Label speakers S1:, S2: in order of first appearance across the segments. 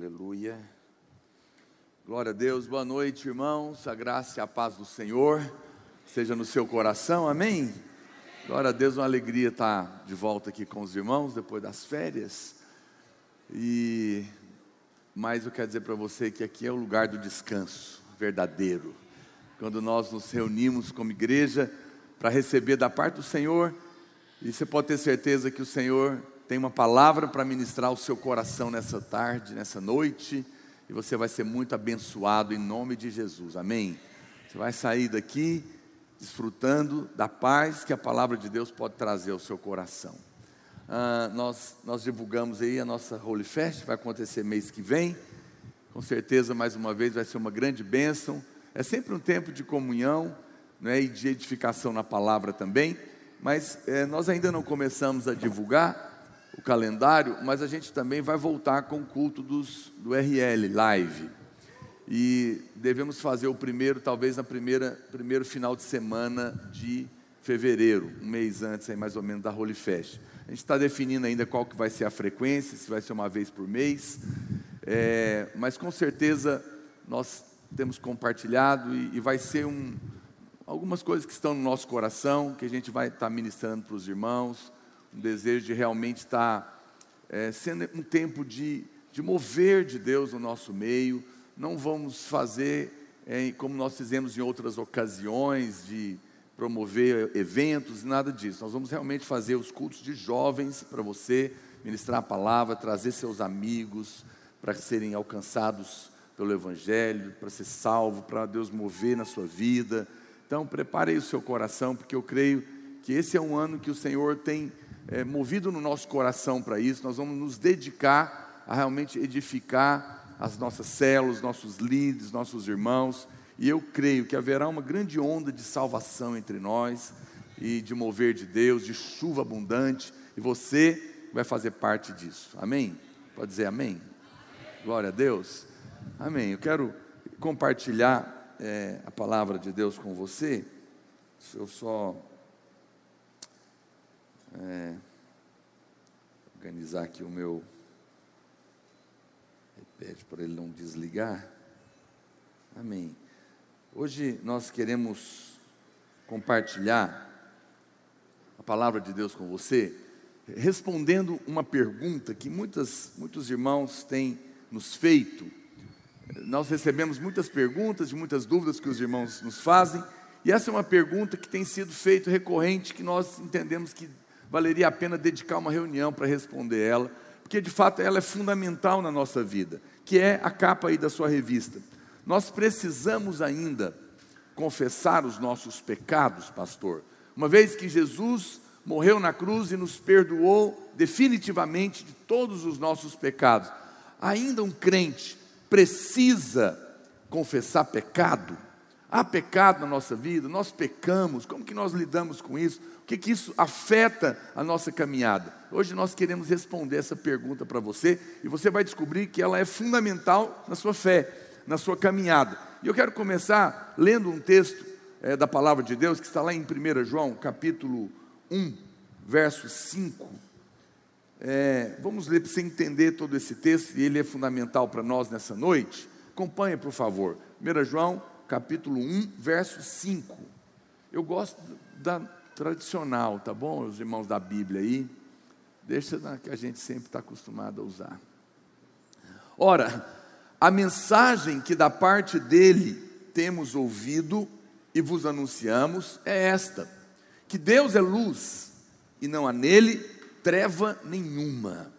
S1: Aleluia. Glória a Deus, boa noite, irmãos. A graça e a paz do Senhor seja no seu coração, amém? Glória a Deus, uma alegria estar de volta aqui com os irmãos depois das férias. E mas eu quero dizer para você que aqui é o lugar do descanso verdadeiro. Quando nós nos reunimos como igreja para receber da parte do Senhor, e você pode ter certeza que o Senhor tem uma palavra para ministrar o seu coração nessa tarde, nessa noite, e você vai ser muito abençoado em nome de Jesus, amém? Você vai sair daqui desfrutando da paz que a palavra de Deus pode trazer ao seu coração. Ah, nós, nós divulgamos aí a nossa Holy Fest, vai acontecer mês que vem, com certeza, mais uma vez, vai ser uma grande bênção. É sempre um tempo de comunhão né, e de edificação na palavra também, mas é, nós ainda não começamos a divulgar o calendário, mas a gente também vai voltar com o culto dos, do RL Live. E devemos fazer o primeiro, talvez na primeira primeiro final de semana de fevereiro, um mês antes aí mais ou menos da Holy Fest. A gente está definindo ainda qual que vai ser a frequência, se vai ser uma vez por mês, é, mas com certeza nós temos compartilhado e, e vai ser um, algumas coisas que estão no nosso coração, que a gente vai estar tá ministrando para os irmãos, um desejo de realmente estar é, sendo um tempo de, de mover de Deus no nosso meio. Não vamos fazer é, como nós fizemos em outras ocasiões, de promover eventos, nada disso. Nós vamos realmente fazer os cultos de jovens para você, ministrar a palavra, trazer seus amigos para serem alcançados pelo Evangelho, para ser salvo, para Deus mover na sua vida. Então, prepare aí o seu coração, porque eu creio que esse é um ano que o Senhor tem é, movido no nosso coração para isso, nós vamos nos dedicar a realmente edificar as nossas células, nossos líderes, nossos irmãos, e eu creio que haverá uma grande onda de salvação entre nós e de mover de Deus, de chuva abundante, e você vai fazer parte disso. Amém? Pode dizer amém? Glória a Deus. Amém. Eu quero compartilhar é, a palavra de Deus com você. Se eu só é, organizar aqui o meu. Repete para ele não desligar. Amém. Hoje nós queremos compartilhar a palavra de Deus com você, respondendo uma pergunta que muitas, muitos irmãos têm nos feito. Nós recebemos muitas perguntas, muitas dúvidas que os irmãos nos fazem, e essa é uma pergunta que tem sido feita recorrente, que nós entendemos que valeria a pena dedicar uma reunião para responder ela, porque de fato ela é fundamental na nossa vida, que é a capa aí da sua revista. Nós precisamos ainda confessar os nossos pecados, pastor. Uma vez que Jesus morreu na cruz e nos perdoou definitivamente de todos os nossos pecados, ainda um crente precisa confessar pecado? Há pecado na nossa vida, nós pecamos, como que nós lidamos com isso? O que, que isso afeta a nossa caminhada? Hoje nós queremos responder essa pergunta para você e você vai descobrir que ela é fundamental na sua fé, na sua caminhada. E eu quero começar lendo um texto é, da palavra de Deus que está lá em 1 João, capítulo 1, verso 5. É, vamos ler para você entender todo esse texto e ele é fundamental para nós nessa noite. Acompanhe, por favor. 1 João capítulo 1, verso 5. Eu gosto da tradicional, tá bom, os irmãos da Bíblia aí? Deixa na que a gente sempre está acostumado a usar. Ora, a mensagem que da parte dele temos ouvido e vos anunciamos é esta: que Deus é luz e não há nele treva nenhuma.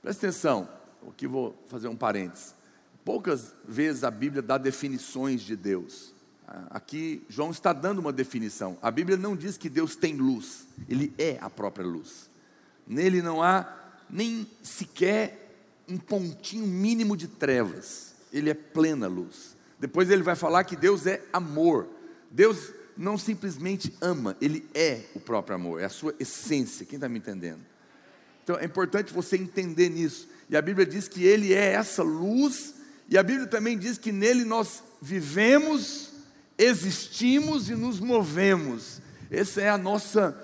S1: Presta atenção, aqui vou fazer um parênteses. Poucas vezes a Bíblia dá definições de Deus. Aqui João está dando uma definição. A Bíblia não diz que Deus tem luz, ele é a própria luz. Nele não há nem sequer um pontinho mínimo de trevas. Ele é plena luz. Depois ele vai falar que Deus é amor. Deus não simplesmente ama, ele é o próprio amor, é a sua essência. Quem está me entendendo? Então é importante você entender nisso. E a Bíblia diz que ele é essa luz e a Bíblia também diz que nele nós vivemos, existimos e nos movemos. Esse é a nossa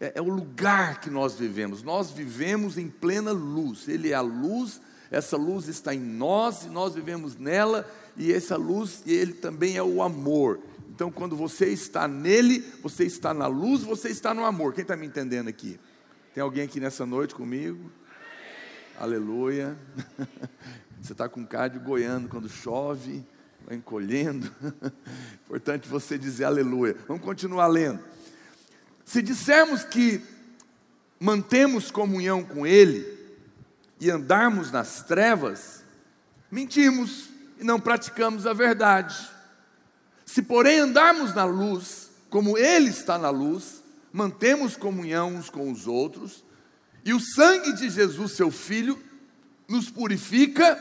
S1: é, é, o lugar que nós vivemos. Nós vivemos em plena luz. Ele é a luz, essa luz está em nós e nós vivemos nela, e essa luz, ele também é o amor. Então, quando você está nele, você está na luz, você está no amor. Quem está me entendendo aqui? Tem alguém aqui nessa noite comigo? Aleluia. Você está com cardio goiano quando chove, vai encolhendo. Importante você dizer aleluia. Vamos continuar lendo. Se dissermos que mantemos comunhão com Ele e andarmos nas trevas, mentimos e não praticamos a verdade. Se, porém, andarmos na luz, como Ele está na luz, mantemos comunhão uns com os outros, e o sangue de Jesus, seu Filho, nos purifica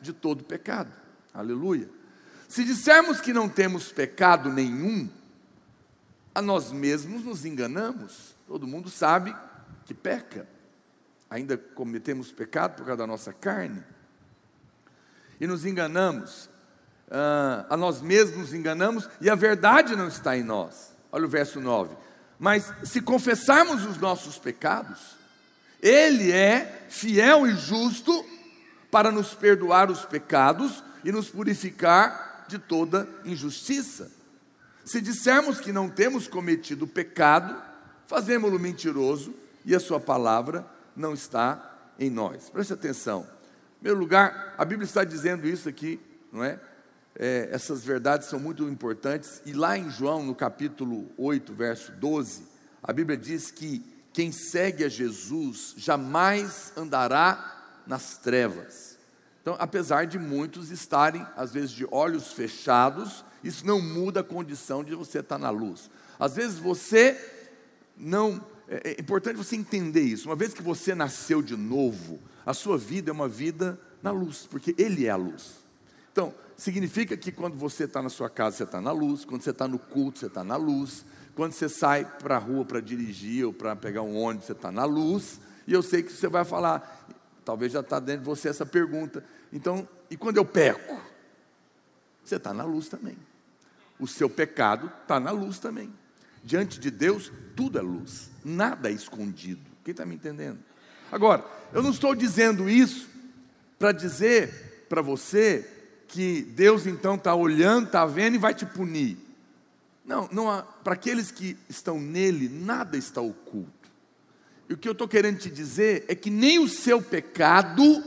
S1: de todo pecado. Aleluia. Se dissermos que não temos pecado nenhum, a nós mesmos nos enganamos. Todo mundo sabe que peca. Ainda cometemos pecado por causa da nossa carne. E nos enganamos. Ah, a nós mesmos nos enganamos e a verdade não está em nós. Olha o verso 9. Mas se confessarmos os nossos pecados, Ele é fiel e justo para nos perdoar os pecados e nos purificar de toda injustiça. Se dissermos que não temos cometido pecado, fazemos-lo mentiroso e a sua palavra não está em nós. Preste atenção. Em primeiro lugar, a Bíblia está dizendo isso aqui, não é? é? essas verdades são muito importantes. E lá em João, no capítulo 8, verso 12, a Bíblia diz que quem segue a Jesus jamais andará nas trevas. Então, apesar de muitos estarem, às vezes, de olhos fechados, isso não muda a condição de você estar na luz. Às vezes você não é, é importante você entender isso. Uma vez que você nasceu de novo, a sua vida é uma vida na luz, porque Ele é a luz. Então, significa que quando você está na sua casa, você está na luz, quando você está no culto, você está na luz, quando você sai para a rua para dirigir ou para pegar um ônibus, você está na luz, e eu sei que você vai falar, talvez já está dentro de você essa pergunta, então, e quando eu peco? Você está na luz também. O seu pecado está na luz também. Diante de Deus, tudo é luz, nada é escondido. Quem está me entendendo? Agora, eu não estou dizendo isso para dizer para você que Deus então está olhando, está vendo e vai te punir. Não, não há, para aqueles que estão nele, nada está oculto. E o que eu estou querendo te dizer é que nem o seu pecado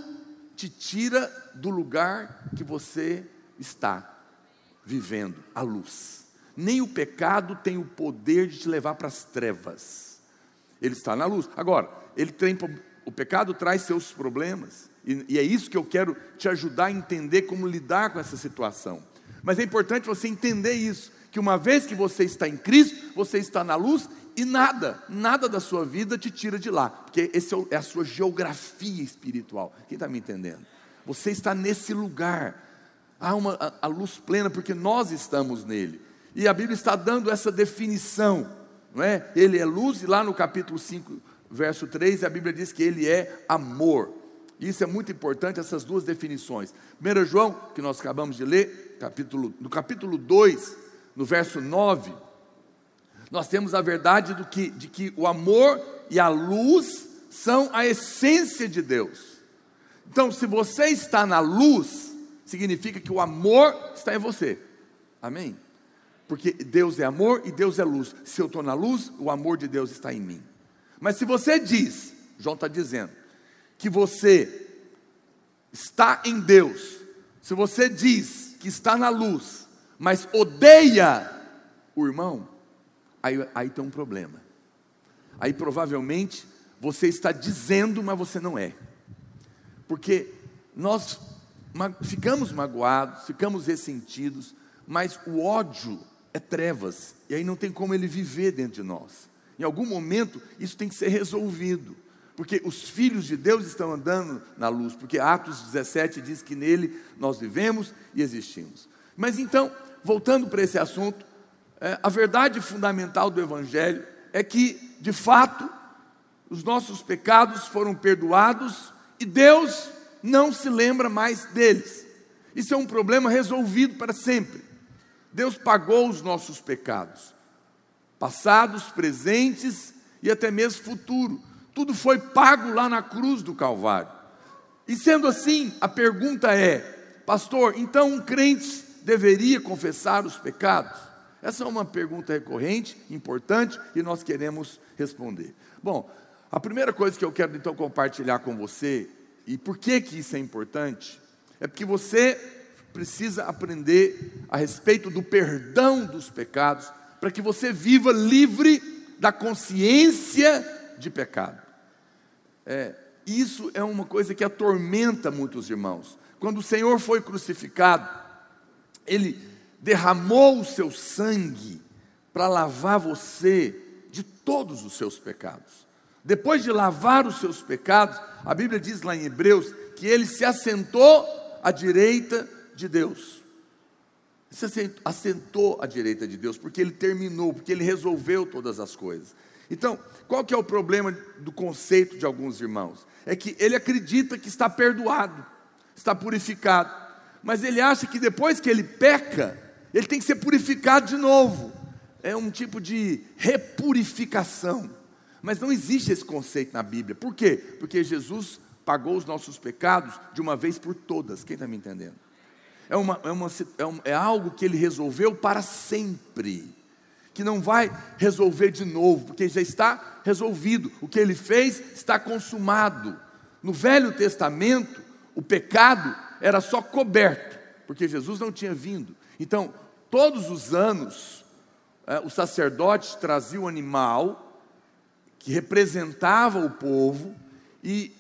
S1: te tira do lugar que você está vivendo, a luz. Nem o pecado tem o poder de te levar para as trevas. Ele está na luz. Agora, ele tem, o pecado traz seus problemas, e, e é isso que eu quero te ajudar a entender como lidar com essa situação. Mas é importante você entender isso, que uma vez que você está em Cristo, você está na luz e nada, nada da sua vida te tira de lá, porque essa é, é a sua geografia espiritual. Quem está me entendendo? Você está nesse lugar, há uma, a, a luz plena, porque nós estamos nele. E a Bíblia está dando essa definição, não é? Ele é luz, e lá no capítulo 5, verso 3, a Bíblia diz que ele é amor. Isso é muito importante, essas duas definições. 1 João, que nós acabamos de ler, capítulo, no capítulo 2, no verso 9, nós temos a verdade do que, de que o amor e a luz são a essência de Deus. Então, se você está na luz, significa que o amor está em você. Amém? porque Deus é amor e Deus é luz. Se eu estou na luz, o amor de Deus está em mim. Mas se você diz, João está dizendo, que você está em Deus, se você diz que está na luz, mas odeia o irmão, aí, aí tem um problema. Aí provavelmente você está dizendo, mas você não é. Porque nós ficamos magoados, ficamos ressentidos, mas o ódio é trevas, e aí não tem como ele viver dentro de nós. Em algum momento isso tem que ser resolvido, porque os filhos de Deus estão andando na luz, porque Atos 17 diz que nele nós vivemos e existimos. Mas então, voltando para esse assunto, é, a verdade fundamental do Evangelho é que, de fato, os nossos pecados foram perdoados e Deus não se lembra mais deles. Isso é um problema resolvido para sempre. Deus pagou os nossos pecados, passados, presentes e até mesmo futuro. Tudo foi pago lá na cruz do Calvário. E sendo assim, a pergunta é: pastor, então um crente deveria confessar os pecados? Essa é uma pergunta recorrente, importante e nós queremos responder. Bom, a primeira coisa que eu quero então compartilhar com você, e por que que isso é importante, é porque você precisa aprender a respeito do perdão dos pecados, para que você viva livre da consciência de pecado. É, isso é uma coisa que atormenta muitos irmãos. Quando o Senhor foi crucificado, Ele derramou o seu sangue para lavar você de todos os seus pecados. Depois de lavar os seus pecados, a Bíblia diz lá em Hebreus que ele se assentou à direita de Deus. Se assentou à direita de Deus, porque ele terminou, porque ele resolveu todas as coisas. Então, qual que é o problema do conceito de alguns irmãos? É que ele acredita que está perdoado, está purificado, mas ele acha que depois que ele peca, ele tem que ser purificado de novo. É um tipo de repurificação. Mas não existe esse conceito na Bíblia. Por quê? Porque Jesus pagou os nossos pecados de uma vez por todas. Quem está me entendendo? É, uma, é, uma, é, um, é algo que ele resolveu para sempre. Que não vai resolver de novo, porque já está resolvido. O que ele fez está consumado. No Velho Testamento, o pecado era só coberto, porque Jesus não tinha vindo. Então, todos os anos, é, o sacerdote trazia o animal que representava o povo, e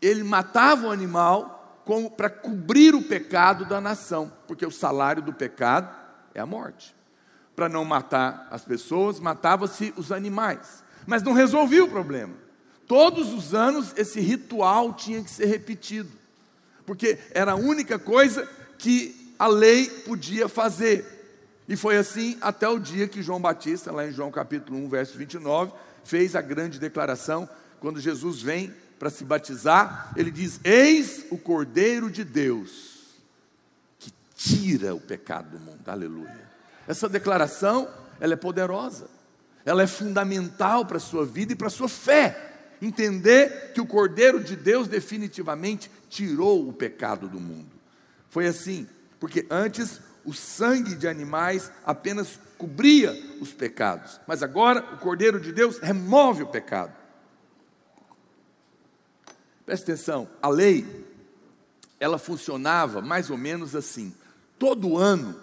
S1: ele matava o animal para cobrir o pecado da nação, porque o salário do pecado é a morte. Para não matar as pessoas, matava-se os animais, mas não resolvia o problema. Todos os anos esse ritual tinha que ser repetido, porque era a única coisa que a lei podia fazer. E foi assim até o dia que João Batista, lá em João capítulo 1, verso 29, fez a grande declaração quando Jesus vem para se batizar, ele diz: Eis o Cordeiro de Deus que tira o pecado do mundo. Aleluia. Essa declaração, ela é poderosa. Ela é fundamental para a sua vida e para a sua fé. Entender que o Cordeiro de Deus definitivamente tirou o pecado do mundo. Foi assim, porque antes o sangue de animais apenas cobria os pecados, mas agora o Cordeiro de Deus remove o pecado. Presta atenção, a lei, ela funcionava mais ou menos assim: todo ano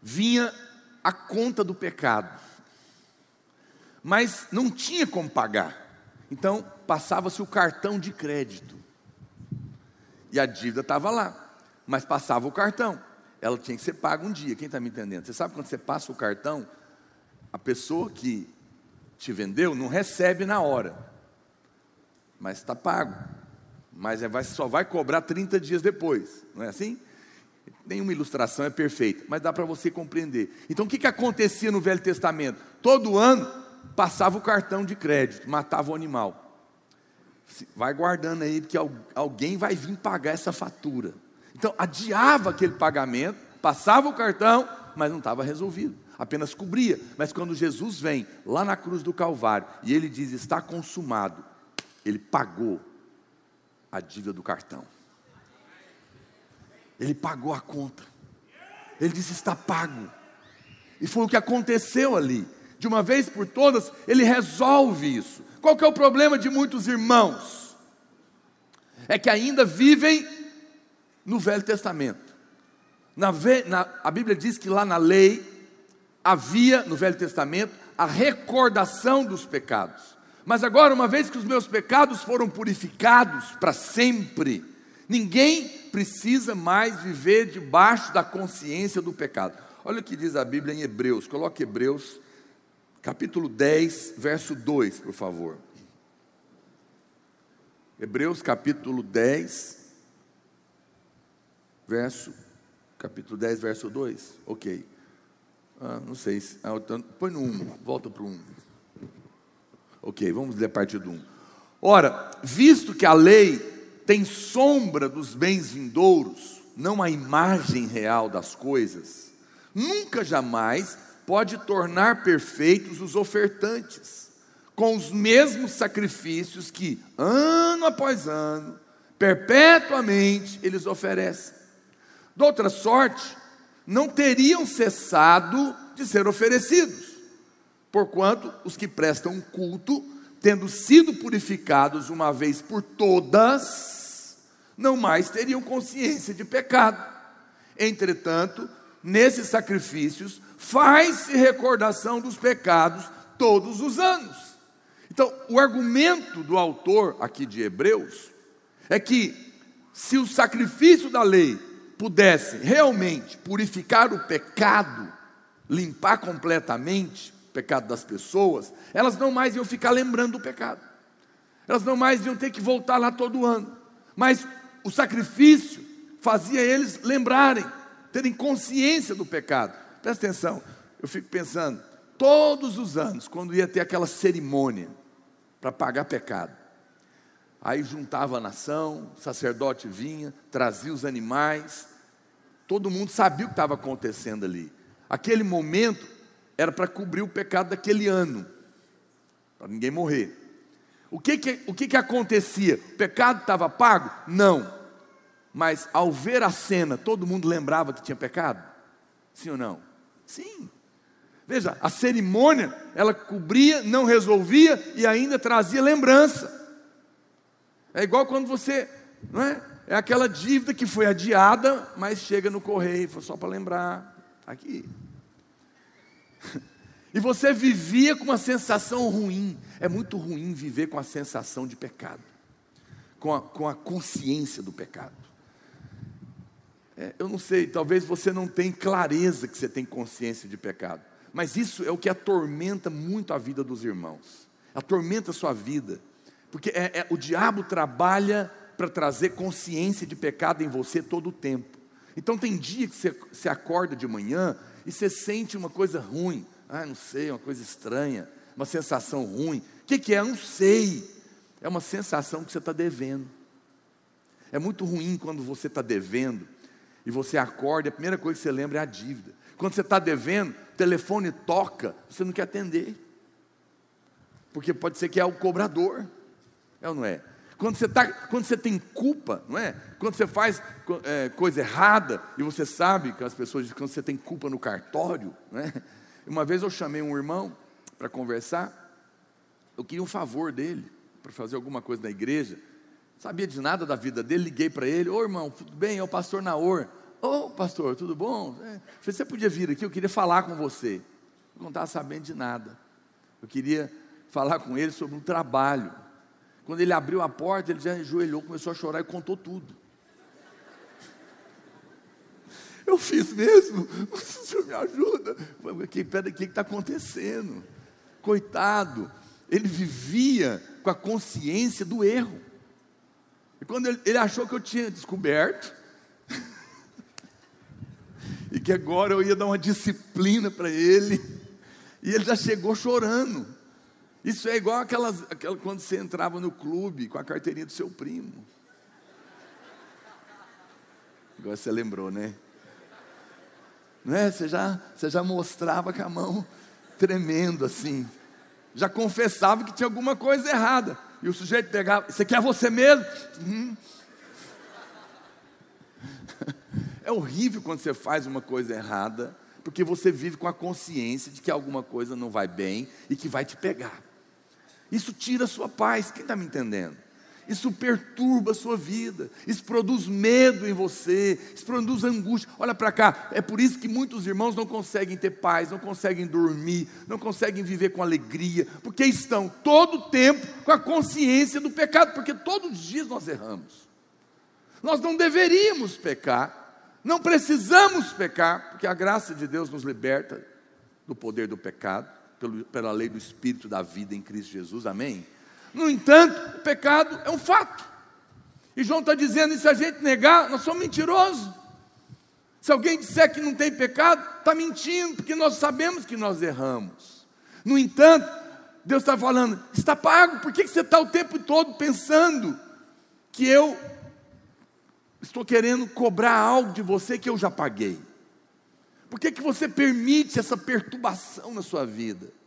S1: vinha a conta do pecado, mas não tinha como pagar, então passava-se o cartão de crédito, e a dívida estava lá, mas passava o cartão ela tinha que ser paga um dia. Quem está me entendendo? Você sabe quando você passa o cartão, a pessoa que te vendeu não recebe na hora, mas está pago. Mas é, só vai cobrar 30 dias depois, não é assim? Nenhuma ilustração é perfeita, mas dá para você compreender. Então o que, que acontecia no Velho Testamento? Todo ano passava o cartão de crédito, matava o animal. Vai guardando aí, porque alguém vai vir pagar essa fatura. Então, adiava aquele pagamento, passava o cartão, mas não estava resolvido, apenas cobria. Mas quando Jesus vem lá na cruz do Calvário e ele diz: Está consumado, ele pagou a dívida do cartão. Ele pagou a conta. Ele disse: Está pago. E foi o que aconteceu ali. De uma vez por todas, ele resolve isso. Qual que é o problema de muitos irmãos? É que ainda vivem no Velho Testamento. Na, na, a Bíblia diz que lá na lei havia, no Velho Testamento, a recordação dos pecados. Mas agora, uma vez que os meus pecados foram purificados para sempre, ninguém precisa mais viver debaixo da consciência do pecado. Olha o que diz a Bíblia em Hebreus, coloque Hebreus, capítulo 10, verso 2, por favor. Hebreus capítulo 10, verso, capítulo 10, verso 2. Ok. Ah, não sei. Se, ah, põe no 1, volta para o 1. Ok, vamos ler a partir do 1. Ora, visto que a lei tem sombra dos bens vindouros, não a imagem real das coisas, nunca jamais pode tornar perfeitos os ofertantes, com os mesmos sacrifícios que, ano após ano, perpetuamente eles oferecem. De outra sorte, não teriam cessado de ser oferecidos, porquanto os que prestam culto, tendo sido purificados uma vez por todas, não mais teriam consciência de pecado. Entretanto, nesses sacrifícios, faz-se recordação dos pecados todos os anos. Então, o argumento do autor aqui de Hebreus é que se o sacrifício da lei pudesse realmente purificar o pecado, limpar completamente o pecado das pessoas, elas não mais iam ficar lembrando do pecado. Elas não mais iam ter que voltar lá todo ano. Mas o sacrifício fazia eles lembrarem, terem consciência do pecado. Presta atenção, eu fico pensando, todos os anos, quando ia ter aquela cerimônia para pagar pecado, aí juntava a nação, o sacerdote vinha, trazia os animais, todo mundo sabia o que estava acontecendo ali. Aquele momento era para cobrir o pecado daquele ano, para ninguém morrer. O que que, o que, que acontecia? O pecado estava pago? Não. Mas ao ver a cena, todo mundo lembrava que tinha pecado? Sim ou não? Sim. Veja, a cerimônia, ela cobria, não resolvia e ainda trazia lembrança. É igual quando você, não é? É aquela dívida que foi adiada, mas chega no correio, foi só para lembrar. Tá aqui. E você vivia com uma sensação ruim. É muito ruim viver com a sensação de pecado, com a, com a consciência do pecado. É, eu não sei, talvez você não tenha clareza que você tem consciência de pecado, mas isso é o que atormenta muito a vida dos irmãos, atormenta a sua vida, porque é, é o diabo trabalha para trazer consciência de pecado em você todo o tempo. Então tem dia que você, você acorda de manhã e você sente uma coisa ruim, ah, não sei, uma coisa estranha, uma sensação ruim. O que, que é? Não sei. É uma sensação que você está devendo. É muito ruim quando você está devendo e você acorda, a primeira coisa que você lembra é a dívida. Quando você está devendo, o telefone toca, você não quer atender. Porque pode ser que é o cobrador. É ou não é? Quando você, tá, quando você tem culpa, não é? Quando você faz é, coisa errada, e você sabe que as pessoas dizem que você tem culpa no cartório, não é? Uma vez eu chamei um irmão para conversar, eu queria um favor dele, para fazer alguma coisa na igreja, sabia de nada da vida dele, liguei para ele, ô irmão, tudo bem? É o pastor Naor. Ô oh, pastor, tudo bom? É. Você podia vir aqui, eu queria falar com você. Eu não estava sabendo de nada. Eu queria falar com ele sobre um trabalho. Quando ele abriu a porta, ele já ajoelhou, começou a chorar e contou tudo. Eu fiz mesmo? O senhor me ajuda? Que o que está acontecendo? Coitado, ele vivia com a consciência do erro. E quando ele, ele achou que eu tinha descoberto, e que agora eu ia dar uma disciplina para ele, e ele já chegou chorando. Isso é igual aquelas, aquela, quando você entrava no clube com a carteirinha do seu primo. Agora você lembrou, né? Não é? Você já, você já mostrava com a mão tremendo assim. Já confessava que tinha alguma coisa errada. E o sujeito pegava, você quer você mesmo? Hum. É horrível quando você faz uma coisa errada, porque você vive com a consciência de que alguma coisa não vai bem e que vai te pegar. Isso tira a sua paz, quem está me entendendo? Isso perturba a sua vida, isso produz medo em você, isso produz angústia. Olha para cá, é por isso que muitos irmãos não conseguem ter paz, não conseguem dormir, não conseguem viver com alegria, porque estão todo o tempo com a consciência do pecado, porque todos os dias nós erramos. Nós não deveríamos pecar, não precisamos pecar, porque a graça de Deus nos liberta do poder do pecado, pela lei do Espírito da vida em Cristo Jesus, amém? No entanto, o pecado é um fato. E João está dizendo: e se a gente negar, nós somos mentirosos. Se alguém disser que não tem pecado, está mentindo, porque nós sabemos que nós erramos. No entanto, Deus está falando: está pago, por que você está o tempo todo pensando que eu estou querendo cobrar algo de você que eu já paguei? Por que, que você permite essa perturbação na sua vida?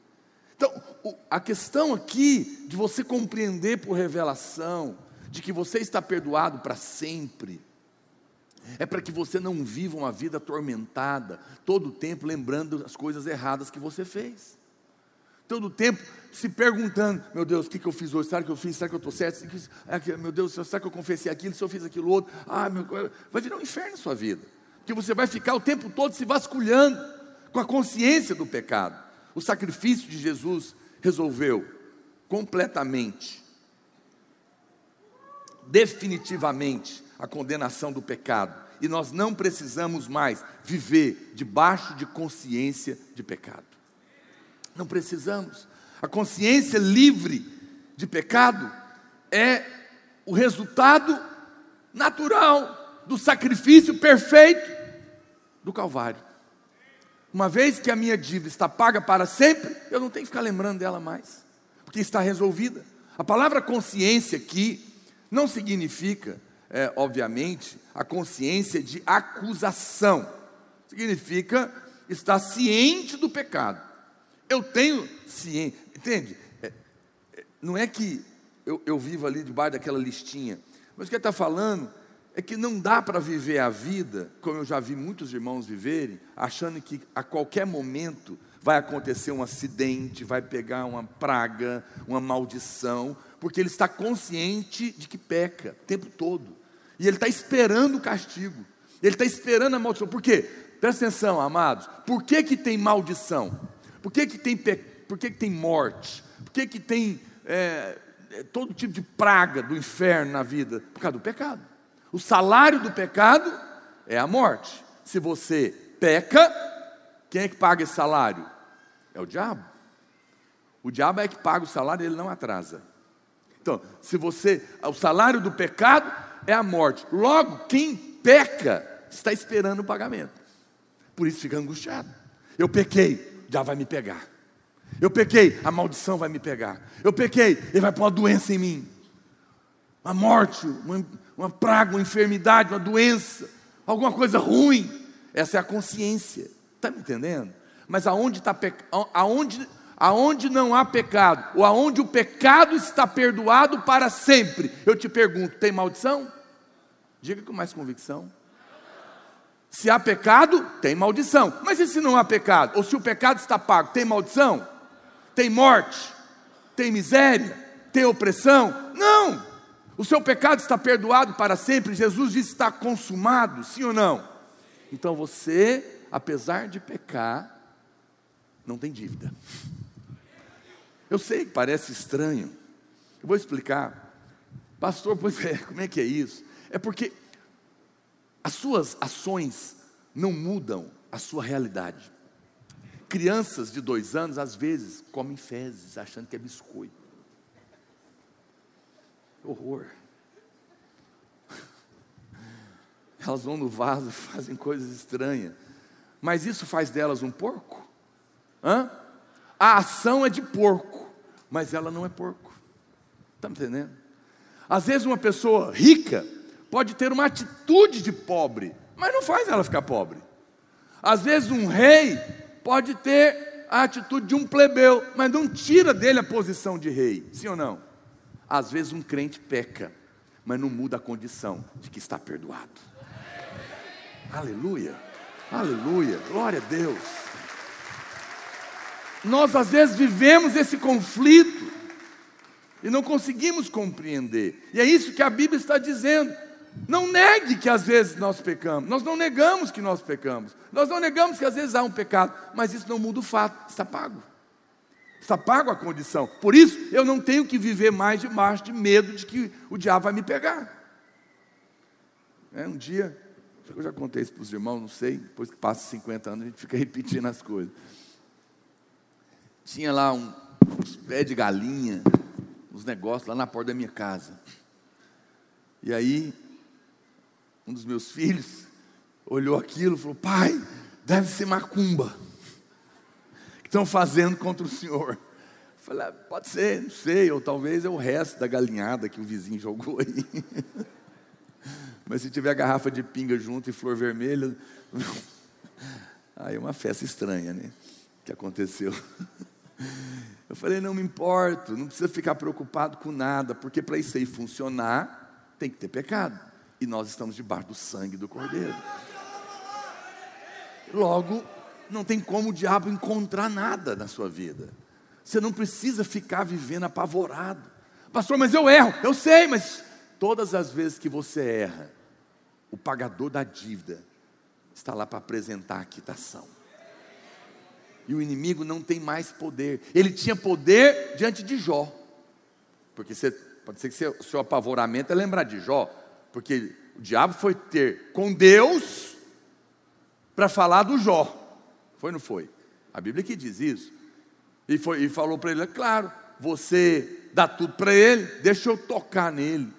S1: Então, a questão aqui de você compreender por revelação de que você está perdoado para sempre, é para que você não viva uma vida atormentada, todo o tempo lembrando as coisas erradas que você fez. Todo o tempo se perguntando: meu Deus, o que, que eu fiz hoje? Será que eu fiz? Será que eu estou certo? Meu Deus, será que eu confessei aquilo? Se eu fiz aquilo outro? Ah, meu, vai virar um inferno a sua vida, porque você vai ficar o tempo todo se vasculhando com a consciência do pecado. O sacrifício de Jesus resolveu completamente, definitivamente, a condenação do pecado. E nós não precisamos mais viver debaixo de consciência de pecado. Não precisamos. A consciência livre de pecado é o resultado natural do sacrifício perfeito do Calvário. Uma vez que a minha dívida está paga para sempre, eu não tenho que ficar lembrando dela mais, porque está resolvida. A palavra consciência aqui não significa, é, obviamente, a consciência de acusação, significa estar ciente do pecado. Eu tenho ciência, entende? É, é, não é que eu, eu vivo ali debaixo daquela listinha, mas o que está falando é que não dá para viver a vida, como eu já vi muitos irmãos viverem, achando que a qualquer momento vai acontecer um acidente, vai pegar uma praga, uma maldição, porque ele está consciente de que peca o tempo todo. E ele está esperando o castigo. Ele está esperando a maldição. Por quê? Presta atenção, amados. Por que, que tem maldição? Por que, que, tem, pe... Por que, que tem morte? Por que, que tem é, todo tipo de praga do inferno na vida? Por causa do pecado. O salário do pecado é a morte. Se você peca, quem é que paga esse salário? É o diabo. O diabo é que paga o salário, ele não atrasa. Então, se você, o salário do pecado é a morte. Logo, quem peca está esperando o pagamento. Por isso fica angustiado. Eu pequei, já vai me pegar. Eu pequei, a maldição vai me pegar. Eu pequei, ele vai pôr uma doença em mim. Uma morte, uma, uma praga, uma enfermidade, uma doença, alguma coisa ruim. Essa é a consciência. Está me entendendo? Mas aonde está aonde, aonde não há pecado, ou aonde o pecado está perdoado para sempre, eu te pergunto, tem maldição? Diga com mais convicção. Se há pecado, tem maldição. Mas e se não há pecado? Ou se o pecado está pago, tem maldição? Tem morte? Tem miséria? Tem opressão? O seu pecado está perdoado para sempre. Jesus disse está consumado, sim ou não? Então você, apesar de pecar, não tem dívida. Eu sei que parece estranho. Eu vou explicar. Pastor, pois é, como é que é isso? É porque as suas ações não mudam a sua realidade. Crianças de dois anos, às vezes, comem fezes, achando que é biscoito. Horror. Elas vão no vaso fazem coisas estranhas. Mas isso faz delas um porco? Hã? A ação é de porco, mas ela não é porco. Está me entendendo? Às vezes uma pessoa rica pode ter uma atitude de pobre, mas não faz ela ficar pobre. Às vezes um rei pode ter a atitude de um plebeu, mas não tira dele a posição de rei, sim ou não? Às vezes um crente peca, mas não muda a condição de que está perdoado. Aleluia, aleluia, glória a Deus. Nós às vezes vivemos esse conflito e não conseguimos compreender, e é isso que a Bíblia está dizendo. Não negue que às vezes nós pecamos, nós não negamos que nós pecamos, nós não negamos que às vezes há um pecado, mas isso não muda o fato, está pago, está pago a condição, por isso eu não tenho que viver mais debaixo de medo de que o diabo vai me pegar. É, um dia, acho que eu já contei isso para os irmãos, não sei, depois que passa 50 anos a gente fica repetindo as coisas tinha lá um, uns pés de galinha, uns negócios lá na porta da minha casa. E aí, um dos meus filhos olhou aquilo e falou: Pai, deve ser macumba estão fazendo contra o senhor. Eu falei: ah, Pode ser, não sei, ou talvez é o resto da galinhada que o vizinho jogou aí. Mas se tiver garrafa de pinga junto e flor vermelha, aí é uma festa estranha, né? Que aconteceu. Eu falei, não me importo, não precisa ficar preocupado com nada, porque para isso aí funcionar, tem que ter pecado. E nós estamos debaixo do sangue do Cordeiro. Logo, não tem como o diabo encontrar nada na sua vida. Você não precisa ficar vivendo apavorado. Pastor, mas eu erro. Eu sei, mas todas as vezes que você erra, o pagador da dívida está lá para apresentar a quitação. E o inimigo não tem mais poder. Ele tinha poder diante de Jó. Porque você, pode ser que seu, seu apavoramento é lembrar de Jó. Porque o diabo foi ter com Deus para falar do Jó. Foi ou não foi? A Bíblia que diz isso. E, foi, e falou para ele: claro, você dá tudo para ele, deixa eu tocar nele,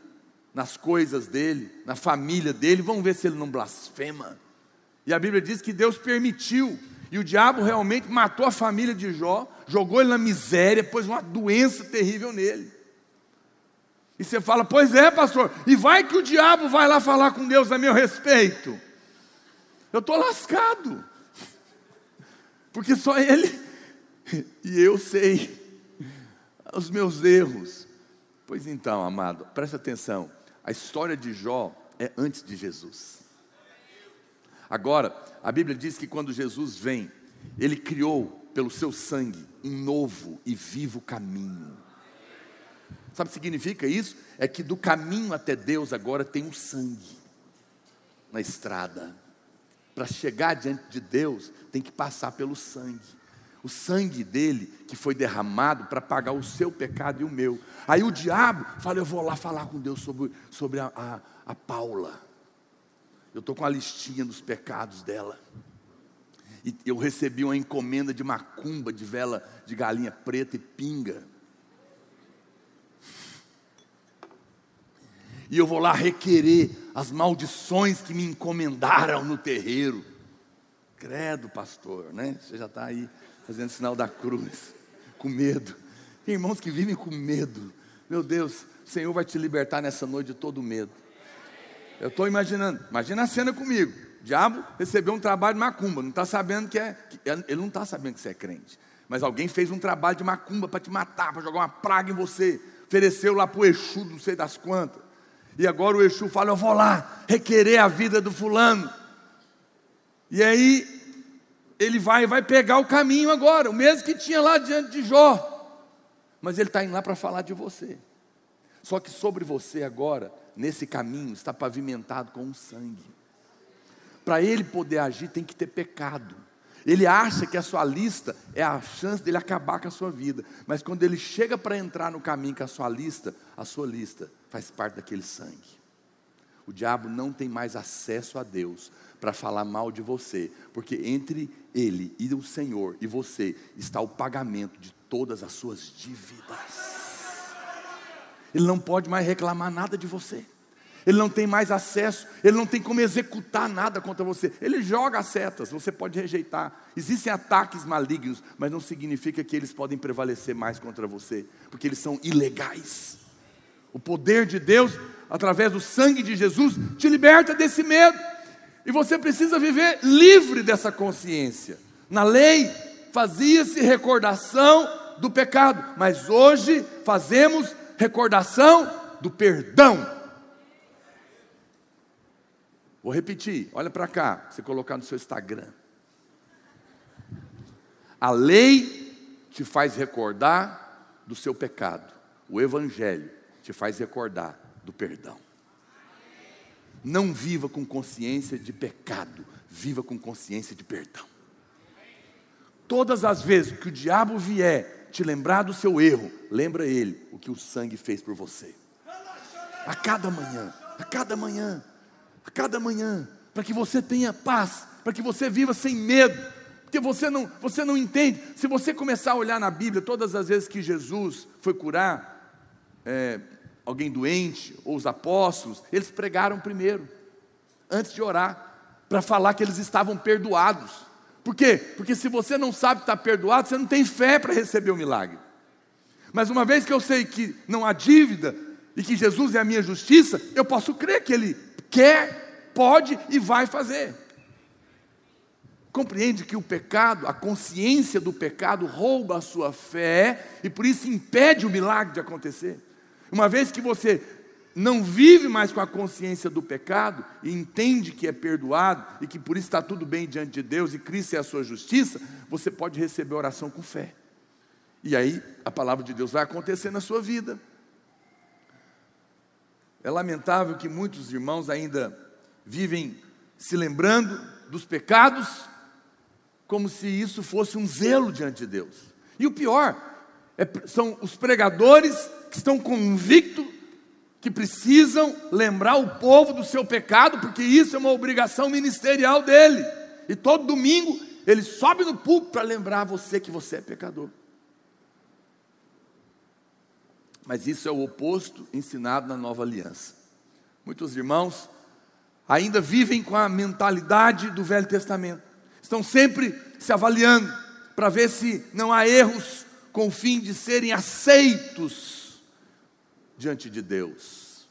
S1: nas coisas dele, na família dele, vamos ver se ele não blasfema. E a Bíblia diz que Deus permitiu, e o diabo realmente matou a família de Jó, jogou ele na miséria, pôs uma doença terrível nele. E você fala, pois é, pastor, e vai que o diabo vai lá falar com Deus a meu respeito. Eu estou lascado, porque só ele e eu sei os meus erros. Pois então, amado, presta atenção, a história de Jó é antes de Jesus. Agora, a Bíblia diz que quando Jesus vem, ele criou pelo seu sangue um novo e vivo caminho. Sabe o que significa isso? É que do caminho até Deus agora tem um sangue na estrada. Para chegar diante de Deus, tem que passar pelo sangue. O sangue dele que foi derramado para pagar o seu pecado e o meu. Aí o diabo fala: Eu vou lá falar com Deus sobre, sobre a, a, a Paula. Eu estou com a listinha dos pecados dela. E eu recebi uma encomenda de macumba, de vela de galinha preta e pinga. e eu vou lá requerer as maldições que me encomendaram no terreiro. Credo, pastor, né? Você já está aí fazendo sinal da cruz, com medo. Tem irmãos que vivem com medo. Meu Deus, o Senhor vai te libertar nessa noite de todo medo. Eu estou imaginando, imagina a cena comigo. O diabo recebeu um trabalho de macumba, não está sabendo que é. Ele não está sabendo que você é crente. Mas alguém fez um trabalho de macumba para te matar, para jogar uma praga em você. Ofereceu lá para o Exu, não sei das quantas. E agora o Exu fala: Eu vou lá requerer a vida do fulano. E aí ele vai, vai pegar o caminho agora, o mesmo que tinha lá diante de Jó. Mas ele está indo lá para falar de você. Só que sobre você agora, nesse caminho, está pavimentado com um sangue. Para ele poder agir, tem que ter pecado. Ele acha que a sua lista é a chance dele acabar com a sua vida. Mas quando ele chega para entrar no caminho com a sua lista, a sua lista faz parte daquele sangue. O diabo não tem mais acesso a Deus para falar mal de você, porque entre ele e o Senhor e você está o pagamento de todas as suas dívidas. Ele não pode mais reclamar nada de você ele não tem mais acesso, ele não tem como executar nada contra você. Ele joga as setas, você pode rejeitar. Existem ataques malignos, mas não significa que eles podem prevalecer mais contra você, porque eles são ilegais. O poder de Deus, através do sangue de Jesus, te liberta desse medo. E você precisa viver livre dessa consciência. Na lei, fazia-se recordação do pecado, mas hoje fazemos recordação do perdão Vou repetir, olha para cá, você colocar no seu Instagram. A lei te faz recordar do seu pecado. O evangelho te faz recordar do perdão. Não viva com consciência de pecado, viva com consciência de perdão. Todas as vezes que o diabo vier te lembrar do seu erro, lembra ele o que o sangue fez por você. A cada manhã, a cada manhã, a cada manhã, para que você tenha paz, para que você viva sem medo, porque você não, você não entende. Se você começar a olhar na Bíblia, todas as vezes que Jesus foi curar é, alguém doente, ou os apóstolos, eles pregaram primeiro, antes de orar, para falar que eles estavam perdoados. Por quê? Porque se você não sabe estar perdoado, você não tem fé para receber o milagre. Mas uma vez que eu sei que não há dívida e que Jesus é a minha justiça, eu posso crer que Ele quer, pode e vai fazer. Compreende que o pecado, a consciência do pecado rouba a sua fé e por isso impede o milagre de acontecer. Uma vez que você não vive mais com a consciência do pecado e entende que é perdoado e que por isso está tudo bem diante de Deus e Cristo é a sua justiça, você pode receber oração com fé. E aí a palavra de Deus vai acontecer na sua vida. É lamentável que muitos irmãos ainda vivem se lembrando dos pecados como se isso fosse um zelo diante de Deus. E o pior é, são os pregadores estão convictos que precisam lembrar o povo do seu pecado, porque isso é uma obrigação ministerial dele. E todo domingo ele sobe no púlpito para lembrar você que você é pecador. Mas isso é o oposto ensinado na nova aliança. Muitos irmãos ainda vivem com a mentalidade do Velho Testamento, estão sempre se avaliando para ver se não há erros com o fim de serem aceitos diante de Deus.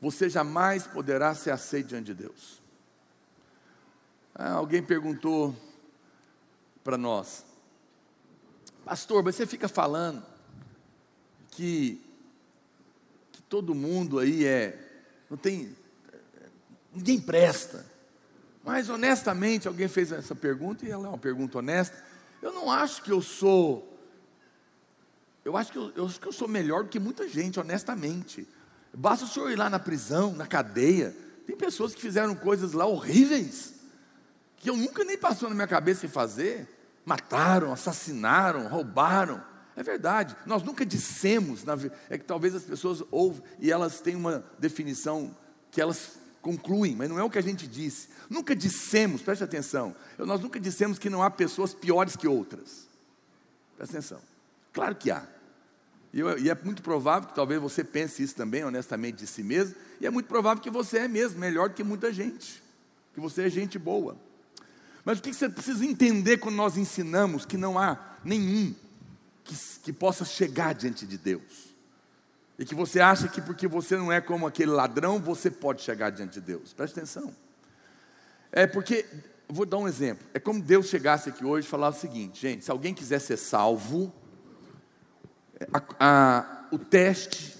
S1: Você jamais poderá ser aceito diante de Deus. Ah, alguém perguntou para nós, pastor, você fica falando que, que todo mundo aí é, não tem, ninguém presta. Mas honestamente, alguém fez essa pergunta e ela é uma pergunta honesta. Eu não acho que eu sou, eu acho que eu, eu acho que eu sou melhor do que muita gente, honestamente. Basta o senhor ir lá na prisão, na cadeia. Tem pessoas que fizeram coisas lá horríveis, que eu nunca nem passou na minha cabeça em fazer. Mataram, assassinaram, roubaram. É verdade, nós nunca dissemos, é que talvez as pessoas ouvem e elas têm uma definição que elas concluem, mas não é o que a gente disse. Nunca dissemos, preste atenção, nós nunca dissemos que não há pessoas piores que outras. Preste atenção, claro que há. E, é muito provável que talvez você pense isso também, honestamente, de si mesmo, e é muito provável que você é mesmo melhor do que muita gente, que você é gente boa. Mas o que você precisa entender quando nós ensinamos que não há nenhum que, que possa chegar diante de Deus. E que você acha que porque você não é como aquele ladrão, você pode chegar diante de Deus. Preste atenção. É porque, vou dar um exemplo. É como Deus chegasse aqui hoje e falasse o seguinte: gente, se alguém quiser ser salvo, a, a, o teste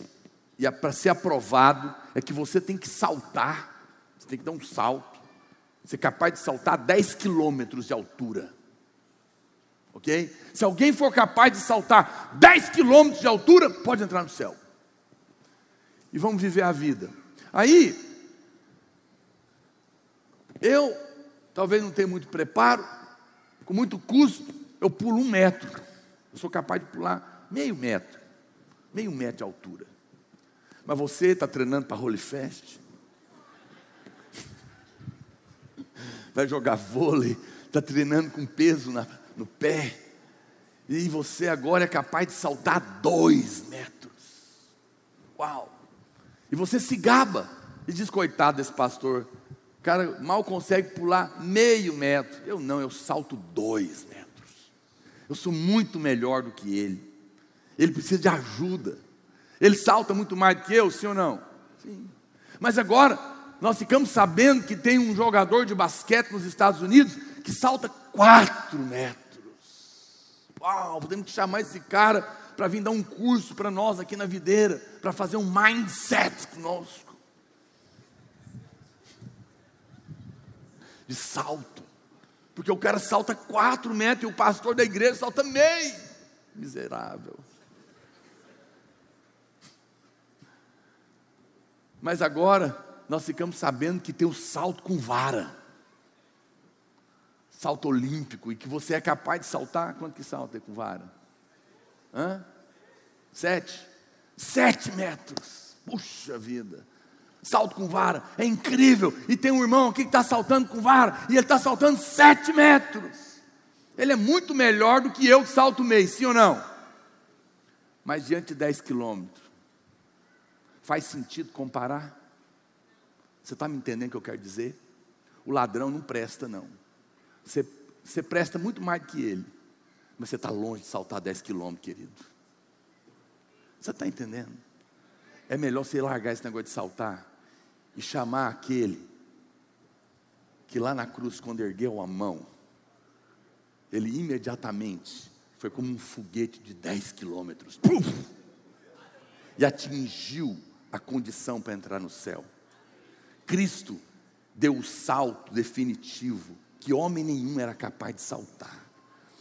S1: para ser aprovado é que você tem que saltar, você tem que dar um salto, ser capaz de saltar 10 quilômetros de altura ok? Se alguém for capaz de saltar 10 quilômetros de altura, pode entrar no céu. E vamos viver a vida. Aí, eu talvez não tenha muito preparo, com muito custo, eu pulo um metro. Eu sou capaz de pular meio metro, meio metro de altura. Mas você está treinando para Holy Fest? Vai jogar vôlei, está treinando com peso na, no pé, e você agora é capaz de saltar dois metros. Uau! E você se gaba e diz: coitado desse pastor, cara mal consegue pular meio metro. Eu não, eu salto dois metros. Eu sou muito melhor do que ele. Ele precisa de ajuda. Ele salta muito mais do que eu, sim ou não? Sim. Mas agora, nós ficamos sabendo que tem um jogador de basquete nos Estados Unidos que salta quatro metros. Uau, podemos chamar esse cara para vir dar um curso para nós aqui na videira, para fazer um mindset conosco. De salto. Porque o cara salta quatro metros e o pastor da igreja salta meio. Miserável. Mas agora nós ficamos sabendo que tem o salto com vara salto olímpico e que você é capaz de saltar, quanto que salta com vara? Hã? Sete? Sete metros. Puxa vida. Salto com vara, é incrível. E tem um irmão aqui que está saltando com vara, e ele está saltando sete metros. Ele é muito melhor do que eu que salto meio, sim ou não? Mas diante de dez quilômetros, faz sentido comparar? Você está me entendendo o que eu quero dizer? O ladrão não presta, não. Você, você presta muito mais do que ele, mas você está longe de saltar 10 quilômetros, querido. Você está entendendo? É melhor você largar esse negócio de saltar e chamar aquele que lá na cruz, quando ergueu a mão, ele imediatamente foi como um foguete de 10 quilômetros e atingiu a condição para entrar no céu. Cristo deu o salto definitivo que homem nenhum era capaz de saltar.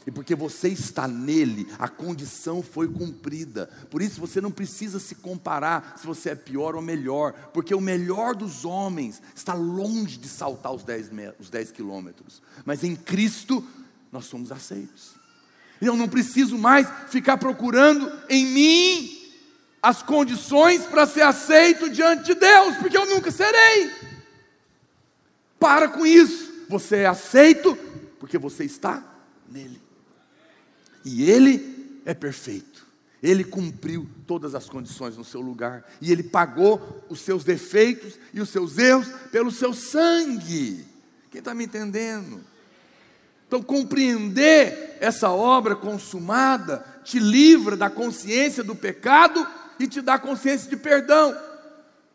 S1: E porque você está nele, a condição foi cumprida. Por isso você não precisa se comparar se você é pior ou melhor, porque o melhor dos homens está longe de saltar os 10, os 10 quilômetros. Mas em Cristo nós somos aceitos. Eu não preciso mais ficar procurando em mim as condições para ser aceito diante de Deus, porque eu nunca serei. Para com isso. Você é aceito porque você está nele. E ele é perfeito. Ele cumpriu todas as condições no seu lugar. E ele pagou os seus defeitos e os seus erros pelo seu sangue. Quem está me entendendo? Então, compreender essa obra consumada te livra da consciência do pecado e te dá consciência de perdão.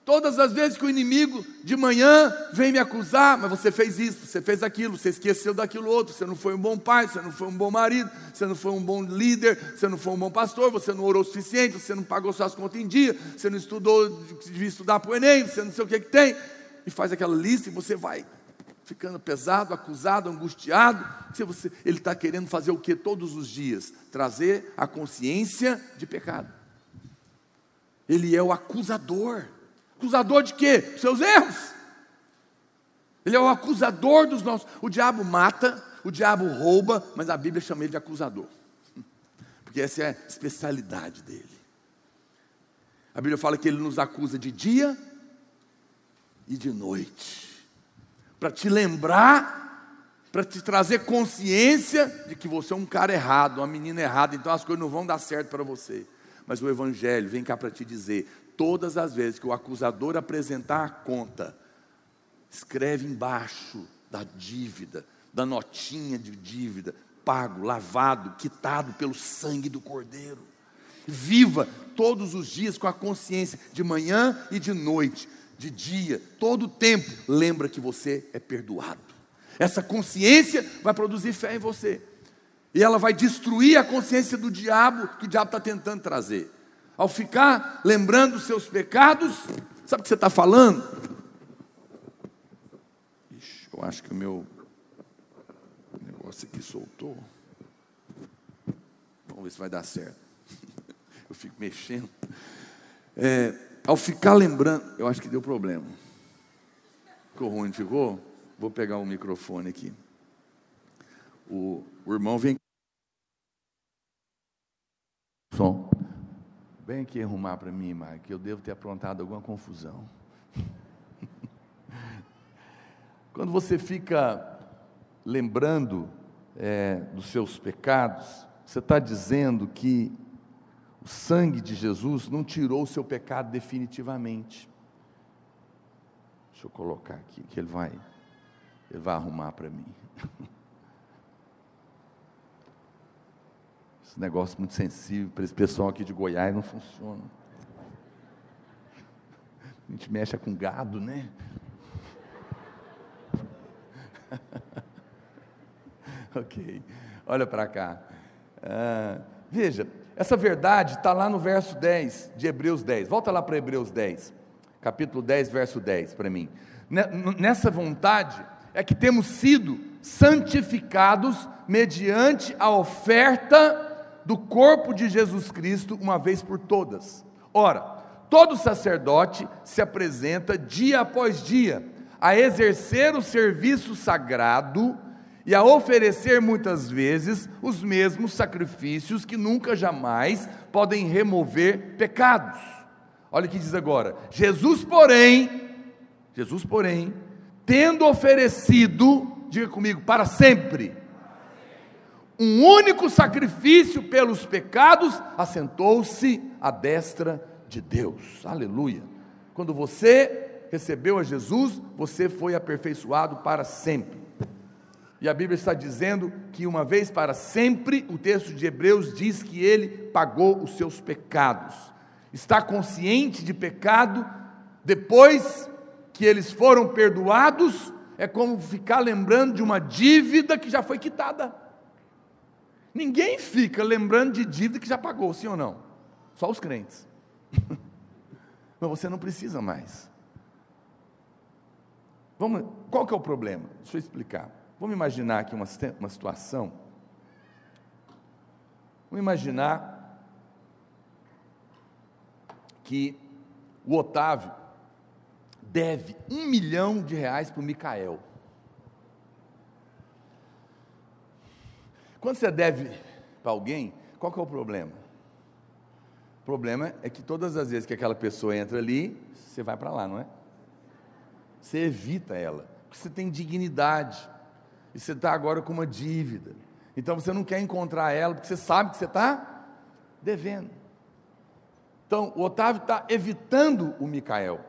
S1: Todas as vezes que o inimigo de manhã vem me acusar, mas você fez isso, você fez aquilo, você esqueceu daquilo outro, você não foi um bom pai, você não foi um bom marido, você não foi um bom líder, você não foi um bom pastor, você não orou o suficiente, você não pagou suas contas em dia, você não estudou, devia estudar para o Enem, você não sei o que, que tem, e faz aquela lista e você vai ficando pesado, acusado, angustiado. Você, ele está querendo fazer o que todos os dias? Trazer a consciência de pecado. Ele é o acusador. Acusador de quê? Dos seus erros. Ele é o acusador dos nossos. O diabo mata, o diabo rouba, mas a Bíblia chama ele de acusador. Porque essa é a especialidade dele. A Bíblia fala que ele nos acusa de dia e de noite. Para te lembrar, para te trazer consciência de que você é um cara errado, uma menina errada, então as coisas não vão dar certo para você. Mas o Evangelho vem cá para te dizer: todas as vezes que o acusador apresentar a conta, escreve embaixo da dívida, da notinha de dívida, pago, lavado, quitado pelo sangue do Cordeiro. Viva todos os dias com a consciência, de manhã e de noite, de dia, todo o tempo, lembra que você é perdoado. Essa consciência vai produzir fé em você. E ela vai destruir a consciência do diabo que o diabo está tentando trazer. Ao ficar lembrando os seus pecados, sabe o que você está falando? Ixi, eu acho que o meu negócio aqui soltou. Vamos ver se vai dar certo. Eu fico mexendo. É, ao ficar lembrando, eu acho que deu problema. Ficou ruim, ficou? Vou pegar o microfone aqui. O, o irmão vem. Som. Vem aqui arrumar para mim, Mar, que eu devo ter aprontado alguma confusão. Quando você fica lembrando é, dos seus pecados, você está dizendo que o sangue de Jesus não tirou o seu pecado definitivamente. Deixa eu colocar aqui, que ele vai, ele vai arrumar para mim. Esse negócio muito sensível para esse pessoal aqui de Goiás não funciona. A gente mexe com gado, né? ok, olha para cá. Ah, veja, essa verdade está lá no verso 10 de Hebreus 10. Volta lá para Hebreus 10, capítulo 10, verso 10 para mim. Nessa vontade é que temos sido santificados mediante a oferta do corpo de Jesus Cristo uma vez por todas. Ora, todo sacerdote se apresenta dia após dia a exercer o serviço sagrado e a oferecer muitas vezes os mesmos sacrifícios que nunca jamais podem remover pecados. Olha o que diz agora: Jesus, porém, Jesus, porém, tendo oferecido, diga comigo, para sempre, um único sacrifício pelos pecados, assentou-se à destra de Deus. Aleluia. Quando você recebeu a Jesus, você foi aperfeiçoado para sempre. E a Bíblia está dizendo que uma vez para sempre, o texto de Hebreus diz que ele pagou os seus pecados. Está consciente de pecado, depois que eles foram perdoados, é como ficar lembrando de uma dívida que já foi quitada. Ninguém fica lembrando de dívida que já pagou, sim ou não? Só os crentes. mas você não precisa mais. Vamos, qual que é o problema? Deixa eu explicar. Vamos imaginar aqui uma, uma situação. Vamos imaginar que o Otávio deve um milhão de reais para o Micael. Quando você deve para alguém, qual que é o problema? O problema é que todas as vezes que aquela pessoa entra ali, você vai para lá, não é? Você evita ela, porque você tem dignidade, e você está agora com uma dívida. Então você não quer encontrar ela, porque você sabe que você está devendo. Então o Otávio está evitando o Micael.